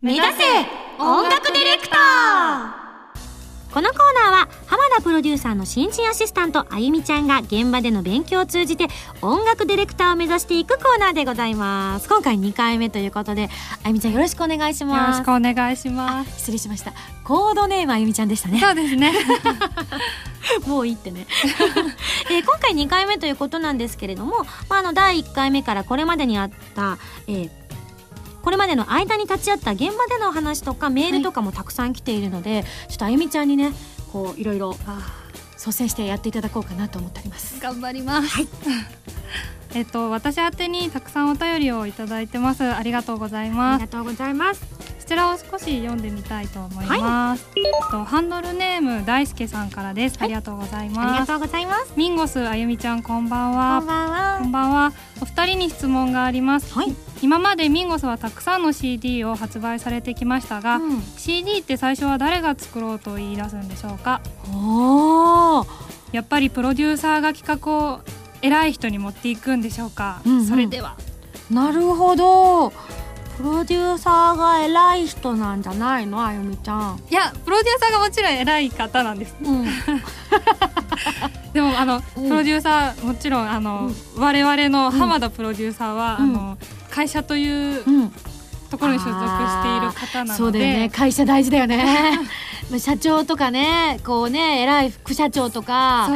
目指せ音楽ディレクター。このコーナーは浜田プロデューサーの新人アシスタントあゆみちゃんが現場での勉強を通じて音楽ディレクターを目指していくコーナーでございます。今回2回目ということであゆみちゃんよろしくお願いします。よろしくお願いします。失礼しました。コードネームあゆみちゃんでしたね。そうですね。<laughs> もういいってね、<laughs> えー今回2回目ということなんですけれども、まあ、あの第1回目からこれまでにあった、えーこれまでの間に立ち会った現場での話とかメールとかもたくさん来ているので、ちょっとあゆみちゃんにねこういろいろ率先してやっていただこうかなと思っております。頑張ります、<laughs> えっと私宛てにたくさんお便りをいただいてます。ありがとうございます。ありがとうございますこちらを少し読んでみたいと思います、えっとハンドルネーム大輔さんからです、ありがとうございます。ありがとうございます。ミンゴスあゆみちゃんこんばんは。こんばんは。こんばんは。お二人に質問があります、今までミンゴスはたくさんの CD を発売されてきましたが、CD って最初は誰が作ろうと言い出すんでしょうか？おやっぱりプロデューサーが企画を偉い人に持っていくんでしょうか、うんうん。それでは。なるほどプロデューサーが偉い人なんじゃないの？あゆみちゃん。いやプロデューサーがもちろん偉い方なんです、<laughs> でもあの、プロデューサーもちろんあの、我々の浜田プロデューサーは、あの会社というところに所属している方なので、そうだよね。会社大事だよね。ま <laughs> あ社長とかねこうね偉い副社長とか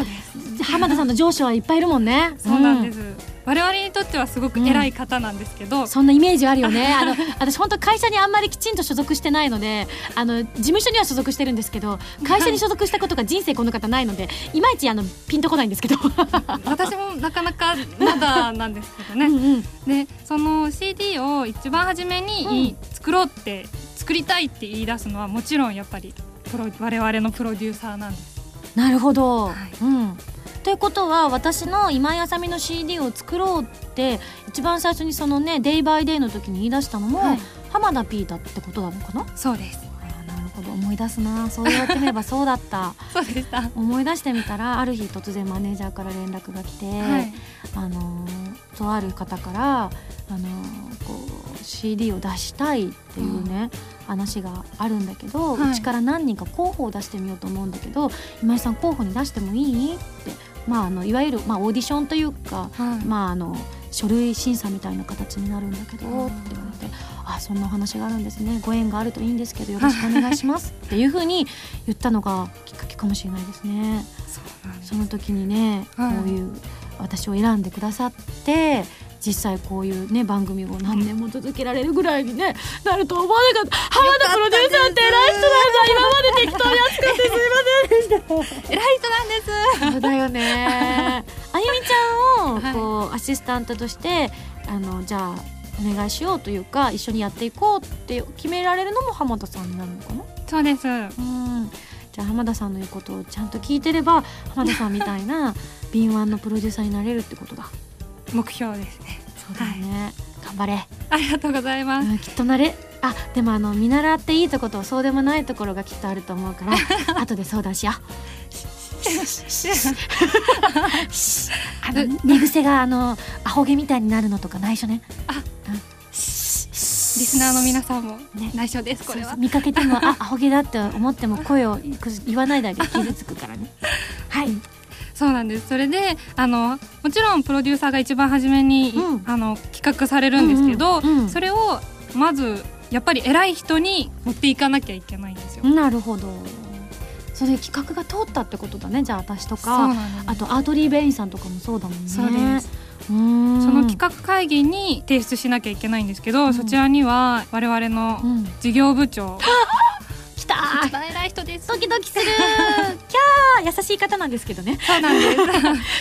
浜田さんの上司はいっぱいいるもんね。そうなんです、我々にとってはすごく偉い方なんですけど、そんなイメージあるよね。<laughs> あの私本当会社にあんまりきちんと所属してないのであの事務所には所属してるんですけど会社に所属したことが人生この方ないのでいまいちあのピンとこないんですけど。<laughs> 私もなかなかまだなんですけどね。でその CD を一番初めに作ろうって作りたいって言い出すのはもちろんやっぱりプロ我々のプロデューサーなんです。なるほど、うんということは私の今井あさみの CD を作ろうって一番最初にそのね「デイバイデイの時に言い出したのも、はい。浜田 P だってことなのかな？そうです。なるほど。思い出すな。そう言われてみれば <laughs> そうだった。そうでした。思い出してみたらある日突然マネージャーから連絡が来て、はい。あのーとある方から、あのーこう CD を出したいっていうね、話があるんだけど、はい。うちから何人か候補を出してみようと思うんだけど今井さん候補に出してもいい？って、まあ、あのいわゆる、まあ、オーディションというか、まあ、あの書類審査みたいな形になるんだけど、って言われてあそんなお話があるんですね。ご縁があるといいんですけどよろしくお願いしますっていうふうに言ったのがきっかけかもしれないですね。その時にね、はい。こういう私を選んでくださって実際こういうね番組を何年も続けられるぐらいにねなると思わなかった。浜田プロデューサーって偉い人なんだ今まで適当に扱ってすいませんでした偉い人なんです。そうだよねあゆみちゃんをこう、アシスタントとしてあのじゃあお願いしようというか一緒にやっていこうって決められるのも浜田さんになるのかな？そうです。うん。じゃあ浜田さんの言うことをちゃんと聞いてれば浜田さんみたいな敏腕のプロデューサーになれるってことだ目標ですね。そうだよね、頑張れ。ありがとうございます、うんきっとなれ。あでもあの見習っていいとことそうでもないところがきっとあると思うから。<laughs> 後で相談しよう。<laughs> あの寝癖があのアホ毛みたいになるのとか内緒ね。リスナーの皆さんも内緒ですこれは。見かけてもあアホ毛だって思っても声を言わないであげて傷つくからね。<laughs> はいそうなんです。それであのもちろんプロデューサーが一番初めに、あの企画されるんですけど、それをまずやっぱり偉い人に持っていかなきゃいけないんですよ。なるほど。それ企画が通ったってことだねじゃあ私とか。あとアートリー・ベインさんとかもそうだもんね。そうです。その企画会議に提出しなきゃいけないんですけど、そちらには我々の事業部長、来 <laughs> た一番偉い人です。ドキドキする。キャー優しい方なんですけどね。そうなんで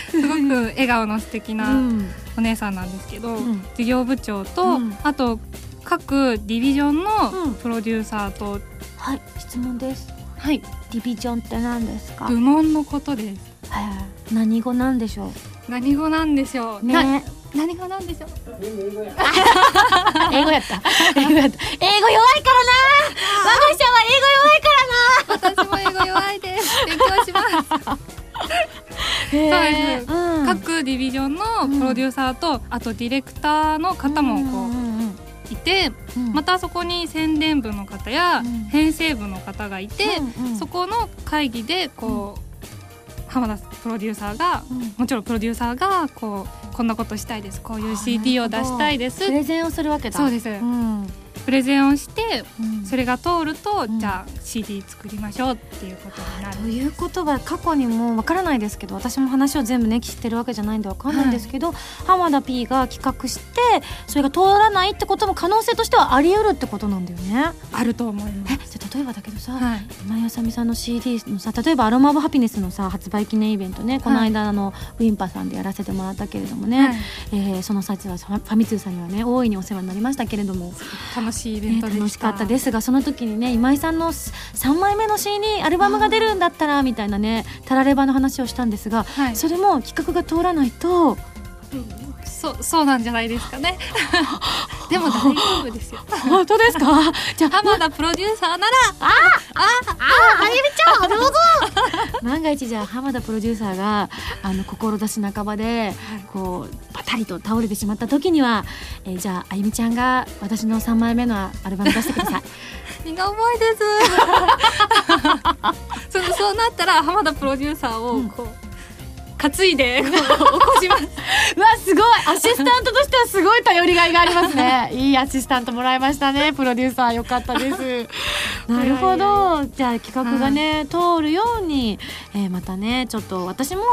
す。<laughs> すごく笑顔の素敵なうん。お姉さんなんですけど、ん。事業部長と、うん。あと各ディビジョンのプロデューサーと、はい。質問です。はい。ディビジョンって何ですか？部門のことです。何語なんでしょう？何語なんでしょう。ね。な何語なんでしょう？英語やった。<laughs> 英語やった。英語弱いからな。我が社は英語弱いからな。私も英語弱いです。勉強します。そうです、うん。各ディビジョンのプロデューサーと、あとディレクターの方もこう、いて、またそこに宣伝部の方や編成部の方がいて、そこの会議でこう、浜田プロデューサーが、もちろんプロデューサーがこうこんなことしたいですこういう CD を出したいです。プレゼンをするわけだ。そうです、うんプレゼンをして、それが通ると、じゃあ CD 作りましょうっていうことになる。ということは過去にもわからないですけど私も話を全部ね知ってるわけじゃないんでわかんないんですけど、浜田 P が企画してそれが通らないってことも可能性としてはあり得るってことなんだよね。あると思います。えじゃあ例えばだけどさ、今井あさみさんの CD のさ例えば「アロマ・オブ・ハピネス」のさ発売記念イベントねこの間あの、ウィンパさんでやらせてもらったけれどもね、はい。えーその際はファファミ通さんにはね大いにお世話になりましたけれども楽しいイベントでした、楽しかったですがその時にね今井さんの3枚目の CD アルバムが出るんだったらみたいなねタラレバの話をしたんですが、それも企画が通らないとそうそうなんじゃないですかねでも大丈夫ですよ本当ですかじゃあ浜田プロデューサーならああああゆみちゃんどうぞ万が一じゃあ浜田プロデューサーがあの志半ばでこうパタリと倒れてしまった時には、えーじゃああゆみちゃんが私の3枚目のアルバム出してください荷が重いですそうそうなったら浜田プロデューサーをこう、担いでこう起こします。うわすごい。アシスタントとしてはすごい頼りがいがありますね。<laughs> いいアシスタントもらいましたね。プロデューサーよかったです。<laughs> なるほど。じゃあ企画がね、通るように、えーまたねちょっと私も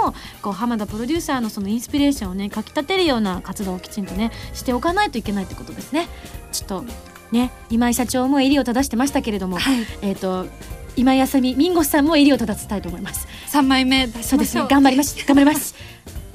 こう浜田プロデューサーのそのインスピレーションをねかきたてるような活動をきちんとねしておかないといけないってことですね。ちょっとね今井社長も襟を正してましたけれども、えっ、と今井あさみミンゴスさんも襟を正したいと思います。3枚目そうですね。頑張ります。頑張ります。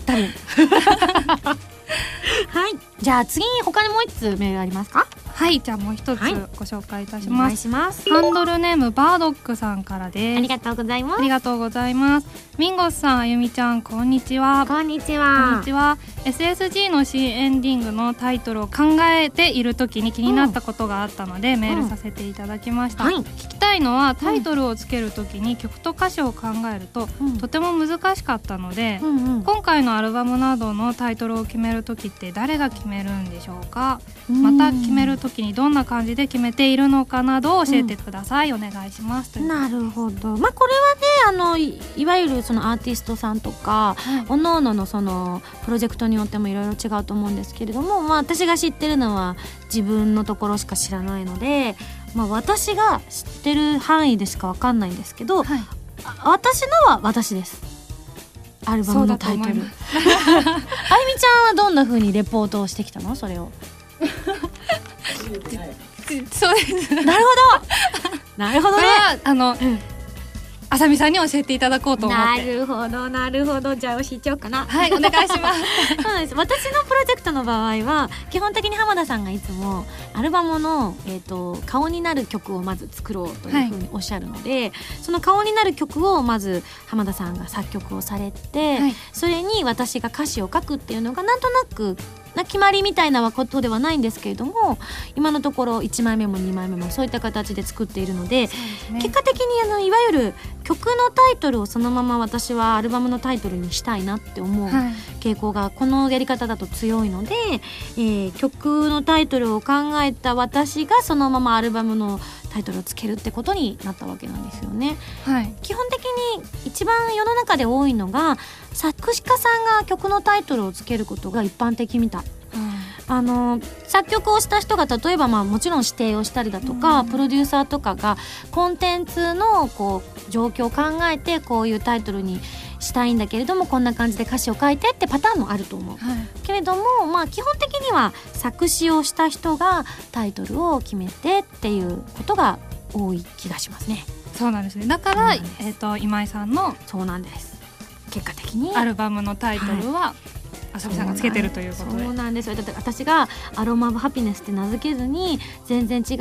多分。<laughs> <laughs> はいじゃあ次に他にもう一つメールありますか？はいじゃあもう一つはい。ご紹介いたします、します。ハンドルネームバードックさんからです。ありがとうございます。ありがとうございます。ミンゴスさんあゆみちゃんこんにちは。こんにちこんはにちは。SSG の C エンディングのタイトルを考えている時に気になったことがあったので、メールさせていただきました、はい聞きたいのはタイトルをつける時に曲と歌詞を考えると、とても難しかったので、うんうん。今回のアルバムなどのタイトルを決める時って誰が決めるんでしょうか？うん。また決める時にどんな感じで決めているのかなどを教えてください、お願いします。なるほど。まあこれはねあのいいわゆるそのアーティストさんとか、おのおののそのプロジェクトによってもいろいろ違うと思うんですけれども、まあ、私が知ってるのは自分のところしか知らないので、まあ、私が知ってる範囲でしかわかんないんですけど、あ私のは私ですアルバムのタイトル。あゆみちゃんはどんな風にレポートをしてきたの？それを。<laughs> そうです。なるほど。なるほどね。あの、あさみさんに教えていただこうと思って。なるほどなるほど。じゃあ教えちゃおうかな。はいお願いします。<laughs> そうなんです。私のプロジェクトの場合は基本的に浜田さんがいつもアルバムの、えー、と顔になる曲をまず作ろうというふうにおっしゃるので、その顔になる曲をまず浜田さんが作曲をされて、それに私が歌詞を書くっていうのがなんとなくな決まりみたいなことではないんですけれども今のところ1枚目も2枚目もそういった形で作っているので結果的にあのいわゆる曲のタイトルをそのまま私はアルバムのタイトルにしたいなって思うはい。傾向がこのやり方だと強いので、えー曲のタイトルを考えた私がそのままアルバムのタイトルをつけるってことになったわけなんですよね。はい基本的に一番世の中で多いのが作詞家さんが曲のタイトルをつけることが一般的みたい。あの作曲をした人が例えばまあもちろん指定をしたりだとか、プロデューサーとかがコンテンツのこう状況を考えてこういうタイトルにしたいんだけれどもこんな感じで歌詞を書いてってパターンもあると思う。けれどもまあ基本的には作詞をした人がタイトルを決めてっていうことが多い気がしますね。そうなんですね。だから、えっ、と今井さんのそうなんです。結果的に。アルバムのタイトルは、あさみさんがつけてるということで。そうなんですよ。だって私がアロマ・オブ・ハピネスって名付けずに全然違う。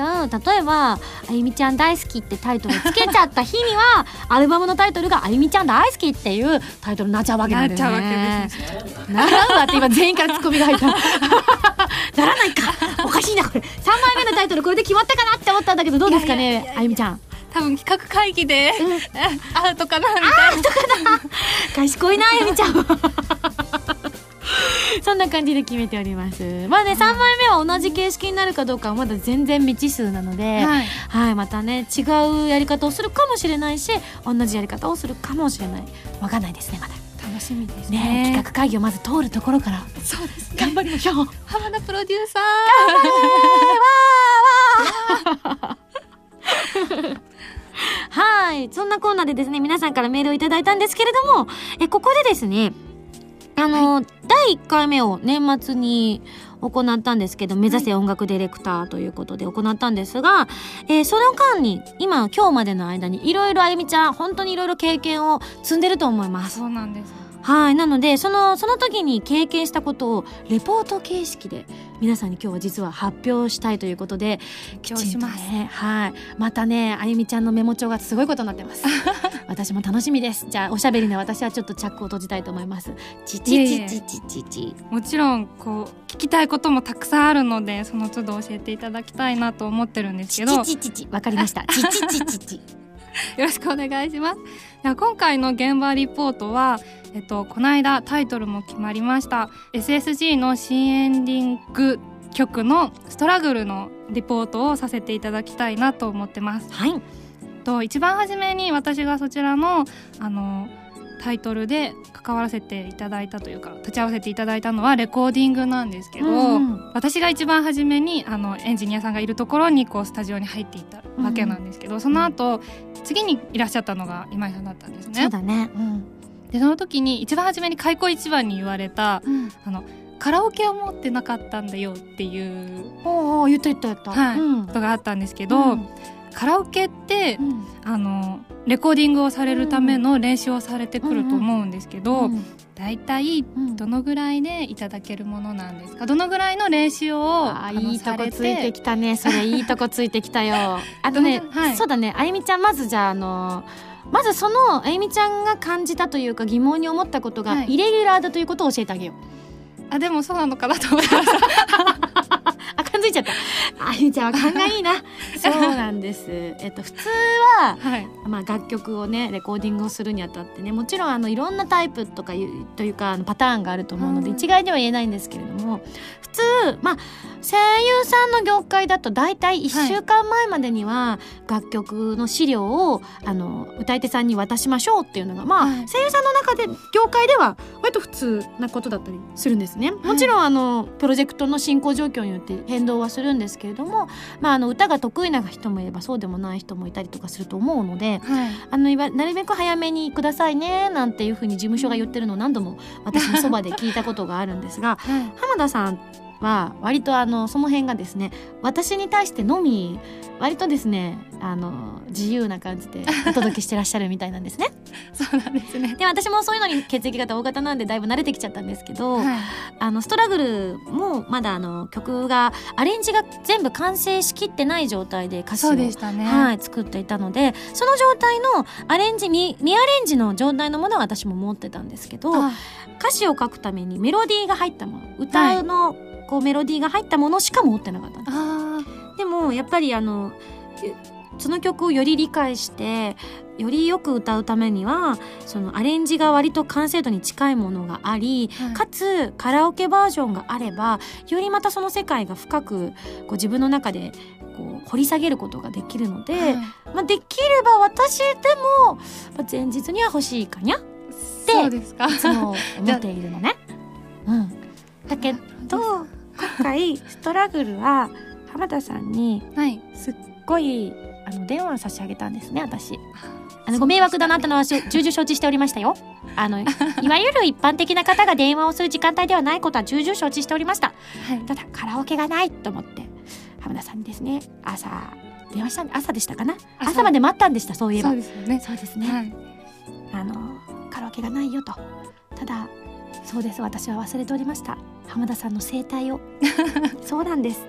例えば「あゆみちゃん大好き」ってタイトルつけちゃった日には <laughs> アルバムのタイトルが「あゆみちゃん大好き」っていうタイトルになっちゃうわけなんですね。なっちゃうわけですならんわって今全員からツッコミが入った。ならないか。おかしいなこれ。3枚目のタイトルこれで決まったかなって思ったんだけどどうですかねあゆみちゃん。多分企画会議で、<laughs> アウトかなみたいな。賢いなあゆみちゃん <laughs> そんな感じで決めております。まあね、3枚目は同じ形式になるかどうかはまだ全然未知数なので、はい。はい、またね違うやり方をするかもしれないし同じやり方をするかもしれない。わかんないですねまだ。楽しみですね。ね企画会議をまず通るところから。そうですね。頑張りましょう。浜田プロデューサはい。そんなコーナーでですね、皆さんからメールをいただいたんですけれども、え、ここでですね、あの、第1回目を年末に行ったんですけど、目指せ音楽ディレクターということで行ったんですが、えーその間に、今、今日までの間に、いろいろあゆみちゃん、本当にいろいろ経験を積んでると思います。そうなんですはい。なので、その、その時に経験したことを、レポート形式で、皆さんに今日は実は発表したいということで、きちんとね、はい。またね、あゆみちゃんのメモ帳がすごいことになってます。<laughs> 私も楽しみです。じゃあ、おしゃべりの私はちょっとチャックを閉じたいと思います。ちちちちちちち。もちろんこう聞きたいこともたくさんあるのでその都度教えていただきたいなと思ってるんですけどちちちち。わかりました。ちちちちち。<laughs> よろしくお願いします。では今回の現場リポートは、えっと、この間タイトルも決まりました SSG の新エンディング曲のストラグルのリポートをさせていただきたいなと思ってます。はい。と一番初めに私がそちらのあのタイトルで関わらせていただいたというか立ち会わせていただいたのはレコーディングなんですけど、うんうん私が一番初めにあのエンジニアさんがいるところにこうスタジオに入っていったわけなんですけど、その後次にいらっしゃったのが今井さんだったんですね。そうだね。うん。でその時に一番初めに開口一番に言われた、あのカラオケを持ってなかったんだよっていうおうおう言った言った言った。はいうんことがあったんですけど、うんカラオケって、あのレコーディングをされるための練習をされてくると思うんですけど、だいたいどのぐらいでいただけるものなんですか？どのぐらいの練習をいいとこついてきたね。それいいとこついてきたよ。<laughs> あとね、はい。そうだね。あゆみちゃんまずじゃああのまずそのあゆみちゃんが感じたというか疑問に思ったことが、はい。イレギュラーだということを教えてあげよう。あでもそうなのかなと思いました <laughs> づいちゃった。あゆみちゃんは勘がいいな。<laughs> そうなんです。えっと普通は、はい。まあ、楽曲をねレコーディングをするにあたってねもちろんあのいろんなタイプとかいうというかあのパターンがあると思うので、うん。一概には言えないんですけれども普通まあ声優さんの業界だと大体1週間前までには楽曲の資料をあの歌い手さんに渡しましょうっていうのがまあ、はい。声優さんの中で業界では割と普通なことだったりするんですね。もちろんあのプロジェクトの進行状況によって変動はするんですけれども、まあ、あの歌が得意な人もいればそうでもない人もいたりとかすると思うので、はい。あのいわなるべく早めにくださいねなんていうふうに事務所が言ってるのを何度も私のそばで聞いたことがあるんですがはい。浜田さんは割とあのその辺がですね私に対してのみ割とですねあの自由な感じで <laughs> お届けしてらっしゃるみたいなんですね。そうなんですね。で私もそういうのに血液型大型なんでだいぶ慣れてきちゃったんですけど、はい。あのストラグルもまだあの曲がアレンジが全部完成しきってない状態で歌詞をそうでしたね。はい、作っていたのでその状態のアレンジ未未アレンジの状態のものは私も持ってたんですけどあ。歌詞を書くためにメロディーが入ったもの歌のこうメロディーが入ったものしか持ってなかったんですあでもやっぱりあのえその曲をより理解してよりよく歌うためにはそのアレンジが割と完成度に近いものがあり、はい。かつカラオケバージョンがあればよりまたその世界が深くこう自分の中でこう掘り下げることができるので、はい。まあ、できれば私でも、まあ、前日には欲しいかにゃってそうですか。いつも思っているのね。<laughs> うん、だけど今回ストラグルは浜田さんにはい。すっごいあの電話差し上げたんですね私。あのご迷惑だなったのは重々承知しておりましたよ。あの <laughs> いわゆる一般的な方が電話をする時間帯ではないことは重々承知しておりました。はい。ただカラオケがないと思って浜田さんにですね。朝電話したん朝でしたかな？朝。朝まで待ったんでしたそういえば。そうですよね。そうですね、はい。あのカラオケがないよと。ただそうです。私は忘れておりました。浜田さんの生態を。<laughs> そうなんです。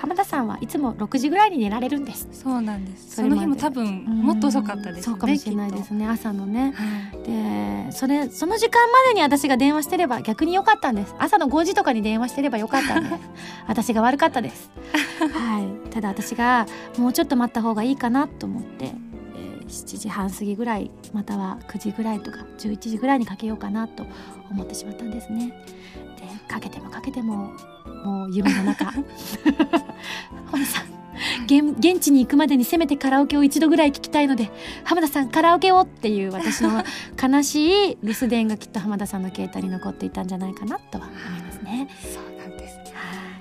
浜田さんはいつも6時ぐらいに寝られるんです。そうなんです。その日も多分もっと遅かったですねそうかもしれないですね朝のね。はい。でそれその時間までに私が電話してれば逆に良かったんです。朝の5時とかに電話してればよかったんです。<laughs> 私が悪かったです。<laughs> はい。ただ私がもうちょっと待った方がいいかなと思って、えー7時半過ぎぐらいまたは9時ぐらいとか11時ぐらいにかけようかなと思ってしまったんですね。でかけてもかけてももう夢の中。浜田さん現現地に行くまでにせめてカラオケを一度ぐらい聞きたいので浜田さんカラオケをっていう私の悲しい留守電がきっと浜田さんの携帯に残っていたんじゃないかなとは思いますね。そうなんです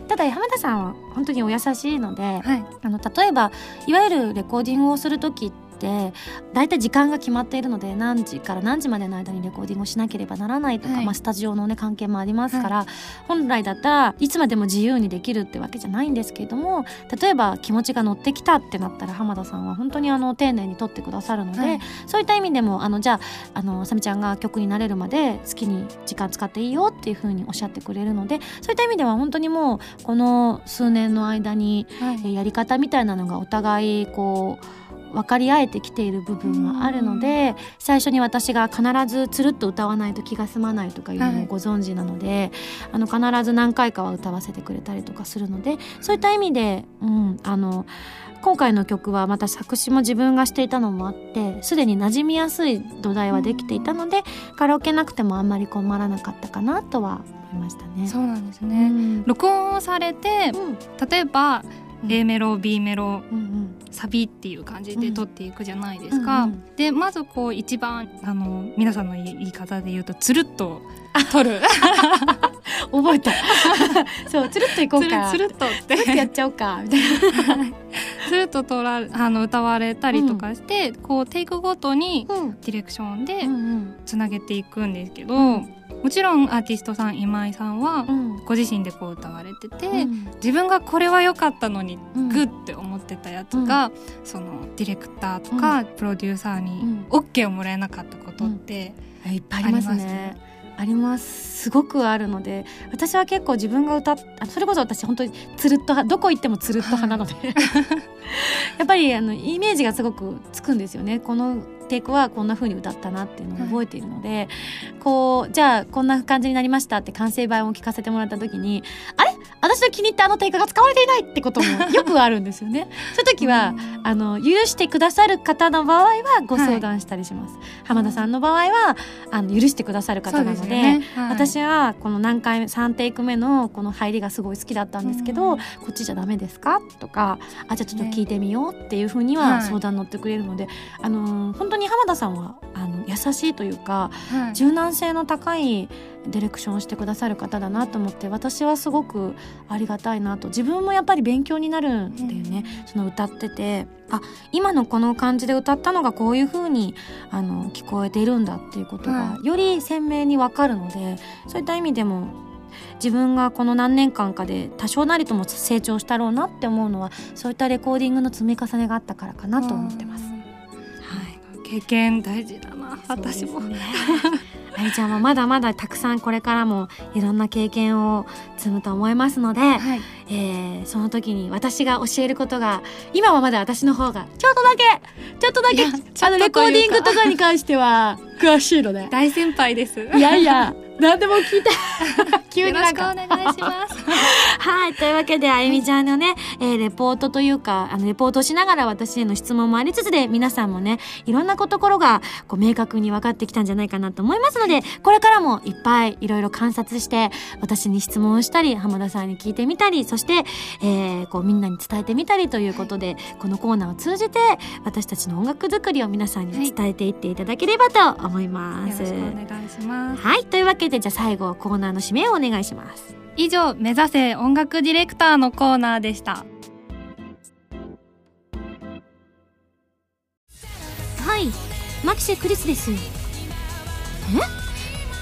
ただ浜田さんは本当にお優しいので、はい。あの例えばいわゆるレコーディングをする時って大体時間が決まっているので何時から何時までの間にレコーディングをしなければならないとか、はい。まあ、スタジオの、ね、関係もありますから、本来だったらいつまでも自由にできるってわけじゃないんですけれども例えば気持ちが乗ってきたってなったら浜田さんは本当にあの丁寧に撮ってくださるので、はい。そういった意味でもあのじゃああのあさみちゃんが曲になれるまで好きに時間使っていいよっていうふうにおっしゃってくれるのでそういった意味では本当にもうこの数年の間に、やり方みたいなのがお互いこう分かり合えてきている部分はあるので最初に私が必ずつるっと歌わないと気が済まないとかいうのはい。もご存知なので、あの必ず何回かは歌わせてくれたりとかするのでそういった意味で、うん、あの今回の曲はまた作詞も自分がしていたのもあってすでに馴染みやすい土台はできていたので、カラオケなくてもあんまり困らなかったかなとは思いましたね。そうなんですうね、ん。録音をされてうん。例えばうん。A メロ B メロうんうんサビっていう感じで撮っていくじゃないですうか、んうん。でまずこう一番あの皆さんの言い方で言うとつるっと撮る。<laughs> 覚えた。<laughs> そうつるっといこうか。つるっとっつるっとやてっちゃおうかみたいな。<laughs> つるっと撮らあの歌われたりとかして、こうテイクごとにうん。ディレクションでうんつなげていくんですけど、うんもちろんアーティストさん今井さんはうん。ご自身でこう歌われてて、うん。自分がこれは良かったのにうん。グッて思ってたやつが、そのディレクターとかプロデューサーにうん。OK をもらえなかったことって、いっぱいありますね。あります。すごくあるので私は結構自分が歌っあそれこそ私本当につるっと派どこ行ってもつるっと派なので。<laughs> やっぱりあのイメージがすごくつくんですよね。このテイクはこんな風に歌ったなっていうのを覚えているので、こうじゃあこんな感じになりましたって完成版を聞かせてもらった時にあれ？私の気に入ったあのテイクが使われていないってこともよくあるんですよね。<laughs> そういう時はあの許してくださる方の場合はご相談したりします。浜田さんの場合はあの許してくださる方なのでね。はい。私はこの何回目3テイク目のこの入りがすごい好きだったんですけど、うん。こっちじゃダメですか？とかあじゃあちょっと聞いてみようっていうふうにははい。相談乗ってくれるので、あのー本当に浜田さんはあの優しいというかはい。柔軟性の高いディレクションをしてくださる方だなと思って私はすごくありがたいなと。自分もやっぱり勉強になるんだよね、その歌ってて。あ今のこの感じで歌ったのがこういう風にあの聞こえているんだっていうことがはより鮮明にわかるのでそういった意味でも自分がこの何年間かで多少なりとも成長したろうなって思うのはそういったレコーディングの積み重ねがあったからかなと思ってます。はい経験大事だな私も、<laughs> あゆちゃんはまだまだたくさんこれからもいろんな経験を積むと思いますので、はい。えーその時に私が教えることが今はまだ私の方がちょっとだけちょっとだけあのレコーディングとかに関しては詳しいので。大先輩です。いやいや何でも聞いて <laughs> 急によろしくお願いします <laughs> はい。というわけで、あゆみちゃんのね、えーレポートというか、あの、レポートをしながら私への質問もありつつで、皆さんもね、いろんなところが、こう、明確に分かってきたんじゃないかなと思いますので、これからもいっぱいいろいろ観察して、私に質問をしたり、浜田さんに聞いてみたり、そして、えーこう、みんなに伝えてみたりということで、このコーナーを通じて、私たちの音楽作りを皆さんに伝えていっていただければと思います。よろしくお願いしますはい。というわけで、じゃあ最後、コーナーの締めをお願いします。以上目指せ音楽ディレクターのコーナーでしたはい、マキシェクリスです。え？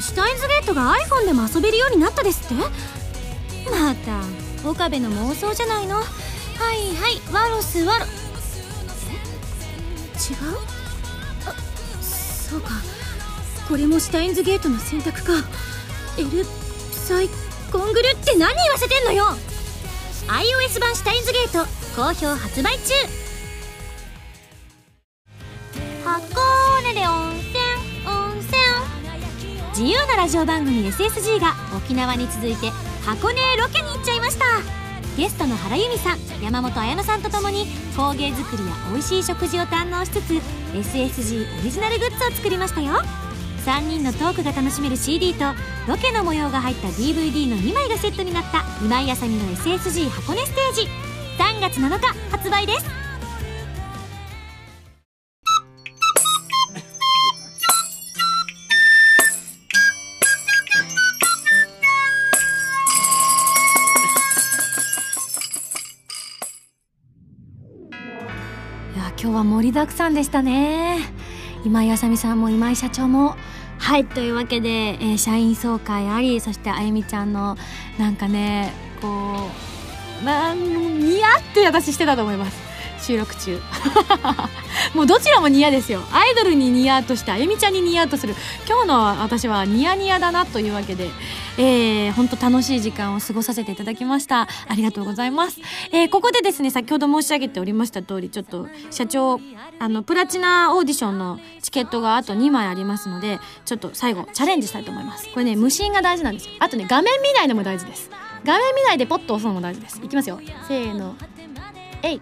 シュタインズゲートが iPhone でも遊べるようになったですって？また、岡部の妄想じゃないの？はいはい、ワロスワロ。え？違う？あ、そうか。これもシュタインズゲートの選択か。エルサイコングルって何言わせてんのよ。iOS 版シュタインズゲート好評発売中。箱根で温泉温泉。自由なラジオ番組 SSG が沖縄に続いて箱根へロケに行っちゃいました。ゲストの原由美さん山本彩乃さんとともに工芸作りや美味しい食事を堪能しつつ SSG オリジナルグッズを作りましたよ。3人のトークが楽しめる CD とロケの模様が入った DVD の2枚がセットになった今井あさみの SSG 箱根ステージ3月7日発売です。いや今日は盛りだくさんでしたね。今井あさみさんも今井社長も。はいというわけで、えー社員総会ありそしてあゆみちゃんのなんかねこうなん似合って私してたと思います。収録中。<laughs> もうどちらもニヤですよ。アイドルにニヤとしてあゆみちゃんにニヤとする。今日の私はニヤニヤだなというわけでえー、本当楽しい時間を過ごさせていただきました。ありがとうございます、えーここでですね先ほど申し上げておりました通りちょっと社長あのプラチナオーディションのチケットがあと2枚ありますのでちょっと最後チャレンジしたいと思います。これね無心が大事なんですよ。あとね画面見ないのも大事です。画面見ないでポッと押すのも大事です。いきますよ。せーの。えい。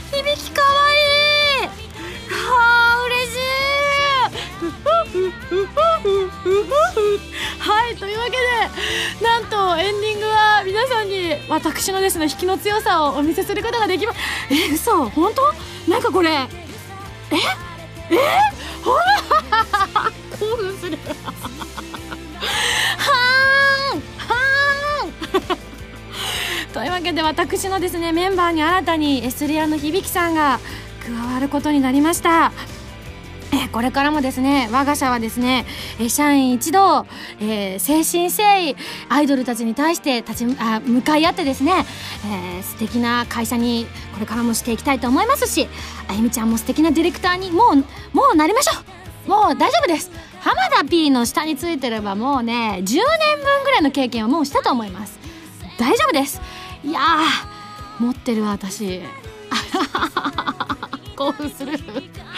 響きかわい。いはあ嬉しいはいというわけでなんとエンディングは皆さんに私のですね引きの強さをお見せすることができますえ嘘本当なんかこれええほら興奮するというわけで私のですねメンバーに新たにエスリアの響さんが加わることになりました。えこれからもですね我が社はですね、え社員一同、えー誠心誠意アイドルたちに対して立ちあ向かい合ってですね、えー素敵な会社にこれからもしていきたいと思いますしあゆみちゃんも素敵なディレクターにもうもうなりましょう。もう大丈夫です。浜田 P の下についてればもうね10年分ぐらいの経験はもうしたと思います。大丈夫です。いやー持ってる私。<laughs> 興奮する。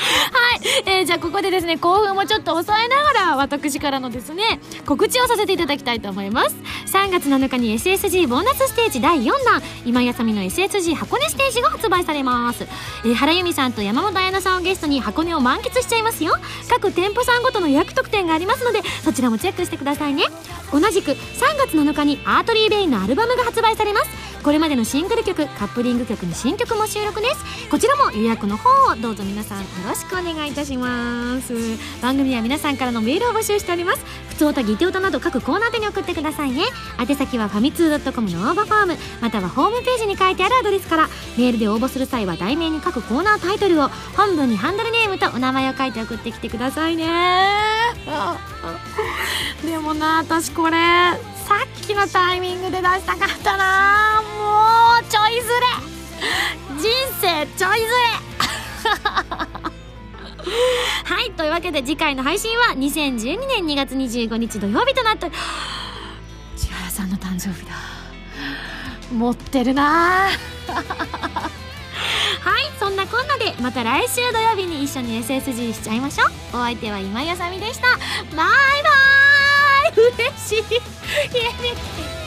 はい、えーじゃあここでですね興奮もちょっと抑えながら私からのですね告知をさせていただきたいと思います。3月7日に SSG ボーナスステージ第4弾今井あさみの SSG 箱根ステージが発売されます、えー原由美さんと山本彩乃さんをゲストに箱根を満喫しちゃいますよ。各店舗さんごとの予約特典がありますのでそちらもチェックしてくださいね。同じく3月7日にアートリー・ベインのアルバムが発売されます。これまでのシングル曲カップリング曲に新曲も収録です。こちらも予約の方をどうぞ皆さんよろしくお願いいたします。番組では皆さんからのメールを募集しております。普通歌ギテオタなど各コーナー宛てに送ってくださいね。宛先はファミツー .com の応募フォーム。またはホームページに書いてあるアドレスからメールで応募する際は題名に各コーナータイトルを本文にハンドルネームとお名前を書いて送ってきてくださいね。<laughs> でもな私これさっきのタイミングで出したかったな。もうちょいずれ。人生ちょいずれ。<laughs> はいというわけで次回の配信は2012年2月25日土曜日となって千原さんの誕生日だ。持ってるな。<laughs> はいそんなこんなでまた来週土曜日に一緒に SSG しちゃいましょう。お相手は今井あさみでした。バイバイ。嬉しい。